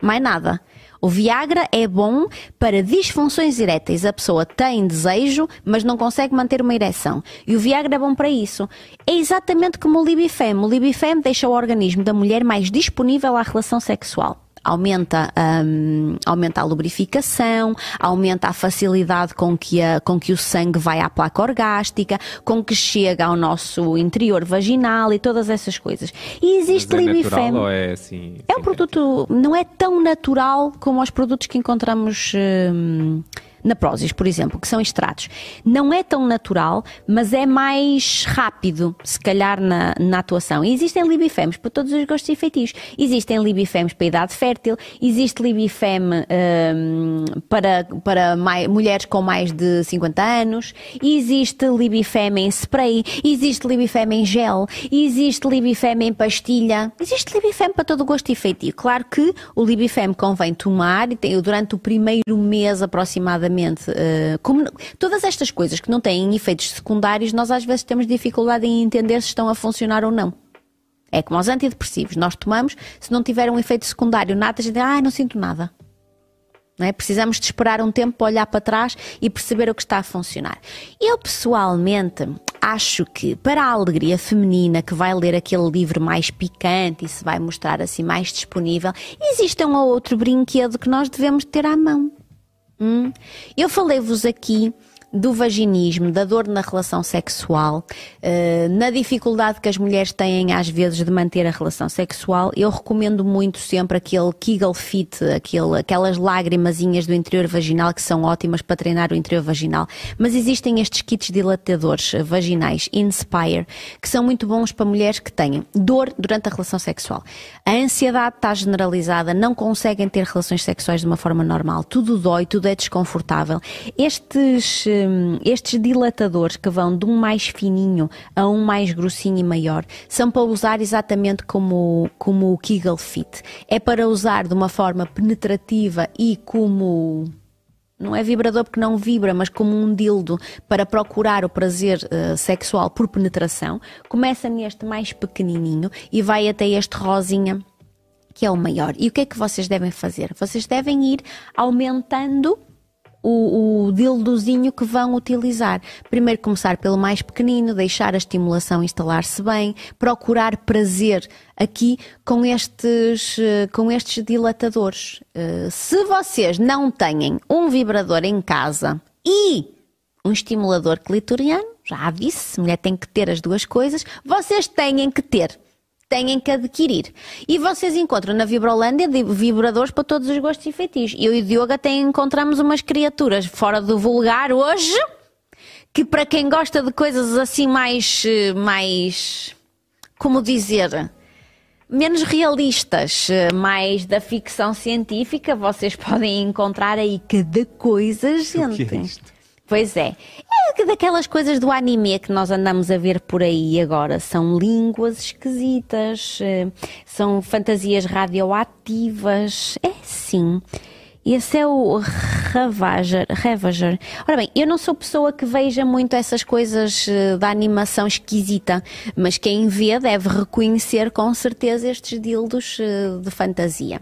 Mais nada. O Viagra é bom para disfunções eréteis. A pessoa tem desejo, mas não consegue manter uma ereção. E o Viagra é bom para isso. É exatamente como o Libifem. O Libifem deixa o organismo da mulher mais disponível à relação sexual aumenta, um, aumenta a lubrificação, aumenta a facilidade com que, a, com que o sangue vai à placa orgástica, com que chega ao nosso interior vaginal e todas essas coisas. E existe Mas é Libifem. É assim? É um produto, não é tão natural como os produtos que encontramos. Um, na Prozis, por exemplo, que são extratos. Não é tão natural, mas é mais rápido, se calhar, na, na atuação. E existem libifemes para todos os gostos e feitios. Existem libifemes para a idade fértil, existe libifem um, para, para mais, mulheres com mais de 50 anos, existe libifem em spray, existe libifem em gel, existe libifem em pastilha, existe libifem para todo o gosto e feitio. Claro que o libifem convém tomar durante o primeiro mês aproximadamente uh, como, todas estas coisas que não têm efeitos secundários, nós às vezes temos dificuldade em entender se estão a funcionar ou não. É como os antidepressivos, nós tomamos, se não tiver um efeito secundário nada, a gente diz, ah, não sinto nada. É? Precisamos de esperar um tempo para olhar para trás e perceber o que está a funcionar. Eu pessoalmente acho que para a alegria feminina que vai ler aquele livro mais picante e se vai mostrar assim mais disponível, existe um ou outro brinquedo que nós devemos ter à mão. Hum? Eu falei-vos aqui do vaginismo, da dor na relação sexual, uh, na dificuldade que as mulheres têm às vezes de manter a relação sexual, eu recomendo muito sempre aquele Kegel Fit, aquele, aquelas lágrimazinhas do interior vaginal que são ótimas para treinar o interior vaginal. Mas existem estes kits dilatadores vaginais, Inspire, que são muito bons para mulheres que têm dor durante a relação sexual. A ansiedade está generalizada, não conseguem ter relações sexuais de uma forma normal, tudo dói, tudo é desconfortável. Estes Hum, estes dilatadores que vão de um mais fininho a um mais grossinho e maior são para usar exatamente como, como o Kegel Fit. É para usar de uma forma penetrativa e como não é vibrador porque não vibra, mas como um dildo para procurar o prazer uh, sexual por penetração. Começa neste mais pequenininho e vai até este rosinha que é o maior. E o que é que vocês devem fazer? Vocês devem ir aumentando o, o dildozinho que vão utilizar. Primeiro começar pelo mais pequenino, deixar a estimulação instalar-se bem, procurar prazer aqui com estes, eh, com estes dilatadores. Uh, se vocês não têm um vibrador em casa e um estimulador clitoriano, já disse, mulher tem que ter as duas coisas, vocês têm que ter têm que adquirir. E vocês encontram na Vibrolândia vibradores para todos os gostos e feitiços. Eu e o Diogo até encontramos umas criaturas fora do vulgar hoje, que para quem gosta de coisas assim mais, mais, como dizer, menos realistas, mais da ficção científica, vocês (laughs) podem encontrar aí cada coisa, gente. O que é isto? Pois é. É daquelas coisas do anime que nós andamos a ver por aí agora. São línguas esquisitas, eh, são fantasias radioativas. É sim. Esse é o Ravager, Ravager. Ora bem, eu não sou pessoa que veja muito essas coisas eh, da animação esquisita, mas quem vê deve reconhecer com certeza estes dildos eh, de fantasia.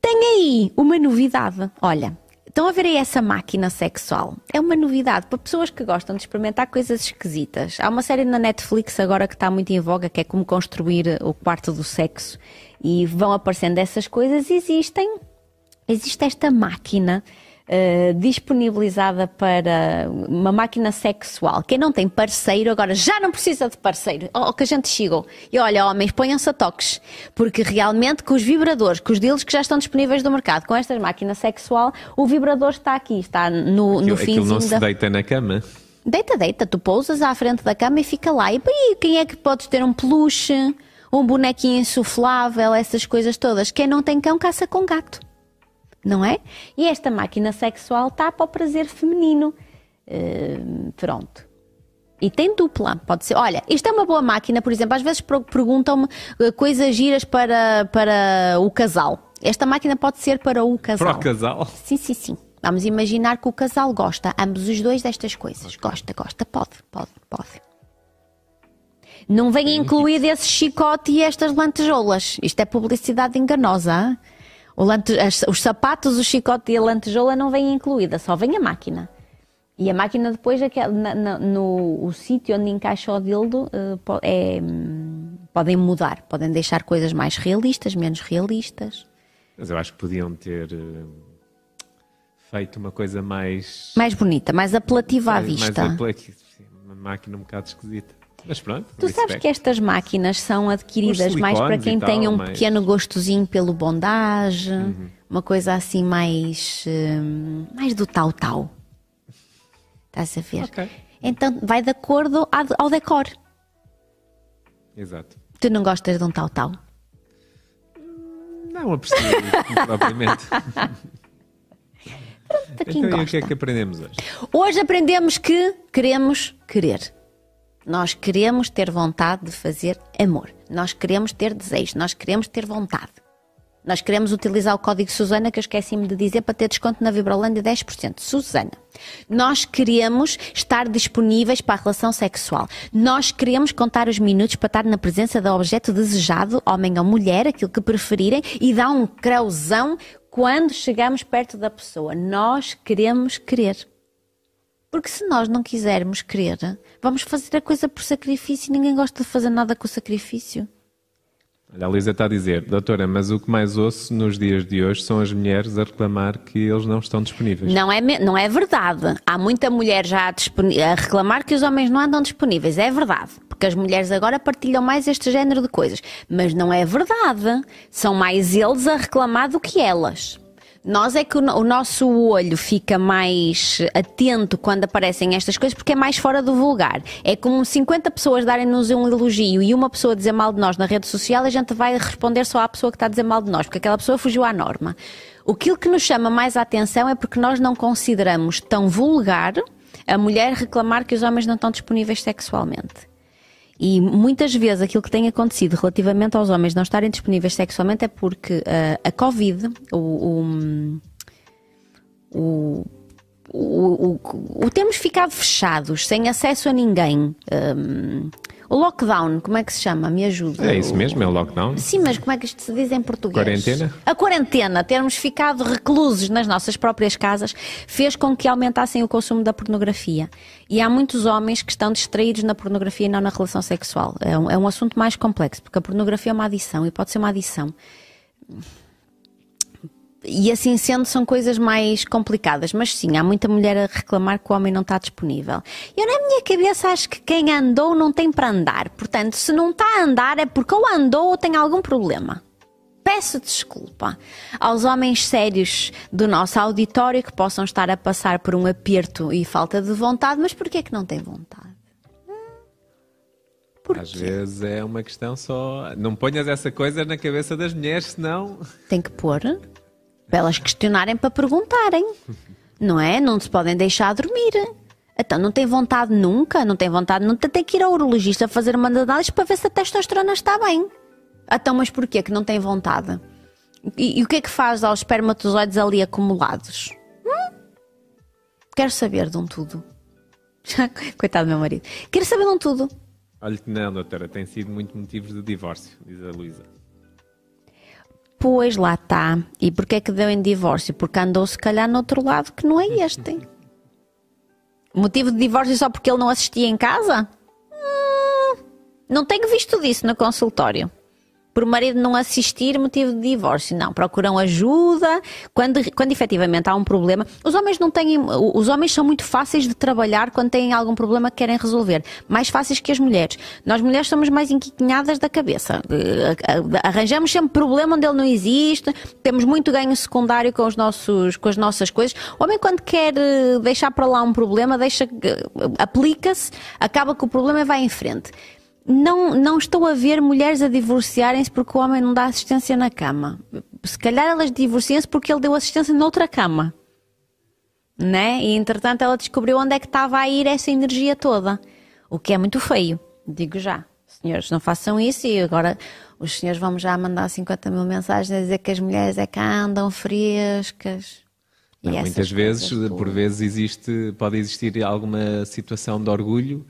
Tem aí uma novidade. Olha, Estão a ver aí essa máquina sexual? É uma novidade para pessoas que gostam de experimentar coisas esquisitas. Há uma série na Netflix agora que está muito em voga, que é como construir o quarto do sexo. E vão aparecendo essas coisas. Existem. Existe esta máquina Uh, disponibilizada para uma máquina sexual. Quem não tem parceiro agora já não precisa de parceiro. Oh, que a gente chegou. E olha, homens, ponham-se a toques. Porque realmente com os vibradores, com os deles que já estão disponíveis no mercado, com esta máquina sexual, o vibrador está aqui, está no, aquilo, no finzinho aquilo não se da... deita na cama? Deita, deita. Tu pousas à frente da cama e fica lá. E bem, quem é que podes ter um peluche, um bonequinho insuflável, essas coisas todas? Quem não tem cão, caça com gato não é? E esta máquina sexual está para o prazer feminino. Uh, pronto. E tem dupla, pode ser. Olha, isto é uma boa máquina, por exemplo, às vezes perguntam-me uh, coisas giras para, para o casal. Esta máquina pode ser para o casal. Para o casal? Sim, sim, sim. Vamos imaginar que o casal gosta, ambos os dois, destas coisas. Gosta, gosta, pode, pode, pode. Não vem incluído esse chicote e estas lantejoulas. Isto é publicidade enganosa. Hein? As, os sapatos, o chicote e a lantejola não vêm incluída, só vem a máquina. E a máquina depois, na, na, no sítio onde encaixa o dildo, uh, é, podem mudar, podem deixar coisas mais realistas, menos realistas. Mas eu acho que podiam ter uh, feito uma coisa mais... Mais bonita, mais apelativa à vista. Mais apelativa, uma máquina um bocado esquisita. Mas pronto. Tu sabes que estas máquinas são adquiridas mais para quem tal, tem um mas... pequeno gostozinho pelo bondage, uhum. uma coisa assim mais, uh, mais do tal-tal. Estás a ver? Okay. Então vai de acordo ao decor. Exato. Tu não gostas de um tal-tal? Não, aprecio (laughs) propriamente. Para quem então, gosta. e o que é que aprendemos hoje? Hoje aprendemos que queremos querer. Nós queremos ter vontade de fazer amor. Nós queremos ter desejo. Nós queremos ter vontade. Nós queremos utilizar o código Susana, que eu esqueci-me de dizer, para ter desconto na Vibrolândia 10%. Susana. Nós queremos estar disponíveis para a relação sexual. Nós queremos contar os minutos para estar na presença do objeto desejado, homem ou mulher, aquilo que preferirem, e dar um crauzão quando chegamos perto da pessoa. Nós queremos querer. Porque se nós não quisermos querer, vamos fazer a coisa por sacrifício e ninguém gosta de fazer nada com o sacrifício. Olha, a Luísa está a dizer, doutora, mas o que mais ouço nos dias de hoje são as mulheres a reclamar que eles não estão disponíveis. Não é, não é verdade. Há muita mulher já a reclamar que os homens não andam disponíveis. É verdade. Porque as mulheres agora partilham mais este género de coisas. Mas não é verdade. São mais eles a reclamar do que elas. Nós é que o, nosso olho fica mais atento quando aparecem estas coisas porque é mais fora do vulgar. É como 50 pessoas darem-nos um elogio e uma pessoa dizer mal de nós na rede social, a gente vai responder só à pessoa que está a dizer mal de nós, porque aquela pessoa fugiu à norma. O que nos chama mais a atenção é porque nós não consideramos tão vulgar a mulher reclamar que os homens não estão disponíveis sexualmente. E muitas vezes aquilo que tem acontecido relativamente aos homens não estarem disponíveis sexualmente é porque uh, a Covid, o, o, o, o, temos ficado fechados, sem acesso a ninguém. Um, o lockdown, como é que se chama? Me ajuda. É isso mesmo, é o lockdown. Sim, mas como é que isto se diz em português? Quarentena? A quarentena, termos ficado reclusos nas nossas próprias casas, fez com que aumentassem o consumo da pornografia. E há muitos homens que estão distraídos na pornografia e não na relação sexual. É um, é um assunto mais complexo, porque a pornografia é uma adição e pode ser uma adição e assim sendo, são coisas mais complicadas. Mas sim, há muita mulher a reclamar que o homem não está disponível. Eu, na minha cabeça, acho que quem andou não tem para andar. Portanto, se não está a andar é porque ou andou ou tem algum problema. Peço desculpa aos homens sérios do nosso auditório que possam estar a passar por um aperto e falta de vontade, mas porquê que não têm vontade? Porquê? Às vezes é uma questão só. Não ponhas essa coisa na cabeça das mulheres, senão. Tem que pôr para elas questionarem, para perguntarem. Não é? Não se podem deixar dormir. Então não tem vontade nunca, não tem vontade nunca, tem que ir ao urologista fazer uma análise para ver se a testosterona está bem. Então, mas porquê que não tem vontade? E, e o que é que faz aos espermatozoides ali acumulados? Hum? Quero saber de um tudo. (laughs) Coitado do meu marido. Quero saber de um tudo. Olha não, doutora, tem sido muito motivos de divórcio, diz a Luísa. Pois lá está. E porquê é que deu em divórcio? Porque andou se calhar no outro lado que não é este. Motivo de divórcio só porque ele não assistia em casa? Hum, não tenho visto disso no consultório por o marido não assistir, motivo de divórcio. Não, procuram ajuda quando, quando efetivamente há um problema. Os homens não têm, os homens são muito fáceis de trabalhar quando têm algum problema que querem resolver. Mais fáceis que as mulheres. Nós mulheres somos mais enquiquinhadas da cabeça. Eh, arranjamos sempre problema onde ele não existe, temos muito ganho secundário com, os nossos, com as nossas coisas. O homem quando quer eh, deixar para lá um problema, deixa, eh, aplica-se, acaba com o problema e vai em frente não, não estou a ver mulheres a divorciarem-se porque o homem não dá assistência na cama. Se calhar elas divorciam-se porque ele deu assistência noutra cama. Né? E entretanto ela descobriu onde é que estava a ir essa energia toda. O que é muito feio, digo já. Senhores, não façam isso e agora os senhores vão já mandar 50 mil mensagens a dizer que as mulheres é que andam frescas. Não, muitas vezes, por vezes, existe, pode existir alguma situação de orgulho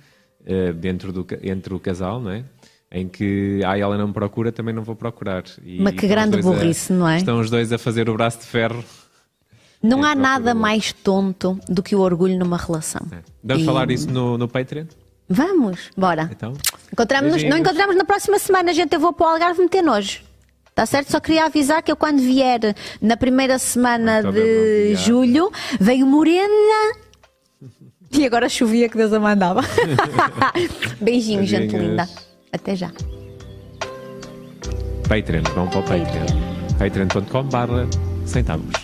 dentro do, entre o casal, não é? Em que, ah, ela não me procura, também não vou procurar. E, Mas que grande burrice, a, não é? Estão os dois a fazer o braço de ferro. Não há nada mais tonto do que o orgulho numa relação. É. Vamos e... falar isso no, no Patreon? Vamos, bora. Então, encontramos não encontramos na próxima semana, gente. Eu vou para o Algarve meter nojo. Está certo? Só queria avisar que eu, quando vier na primeira semana de julho, venho morena e agora chovia que Deus a mandava. (laughs) Beijinhos, gente linda. Até já. Patreon, vamos para o Patreon. Patreon.com barra centavos.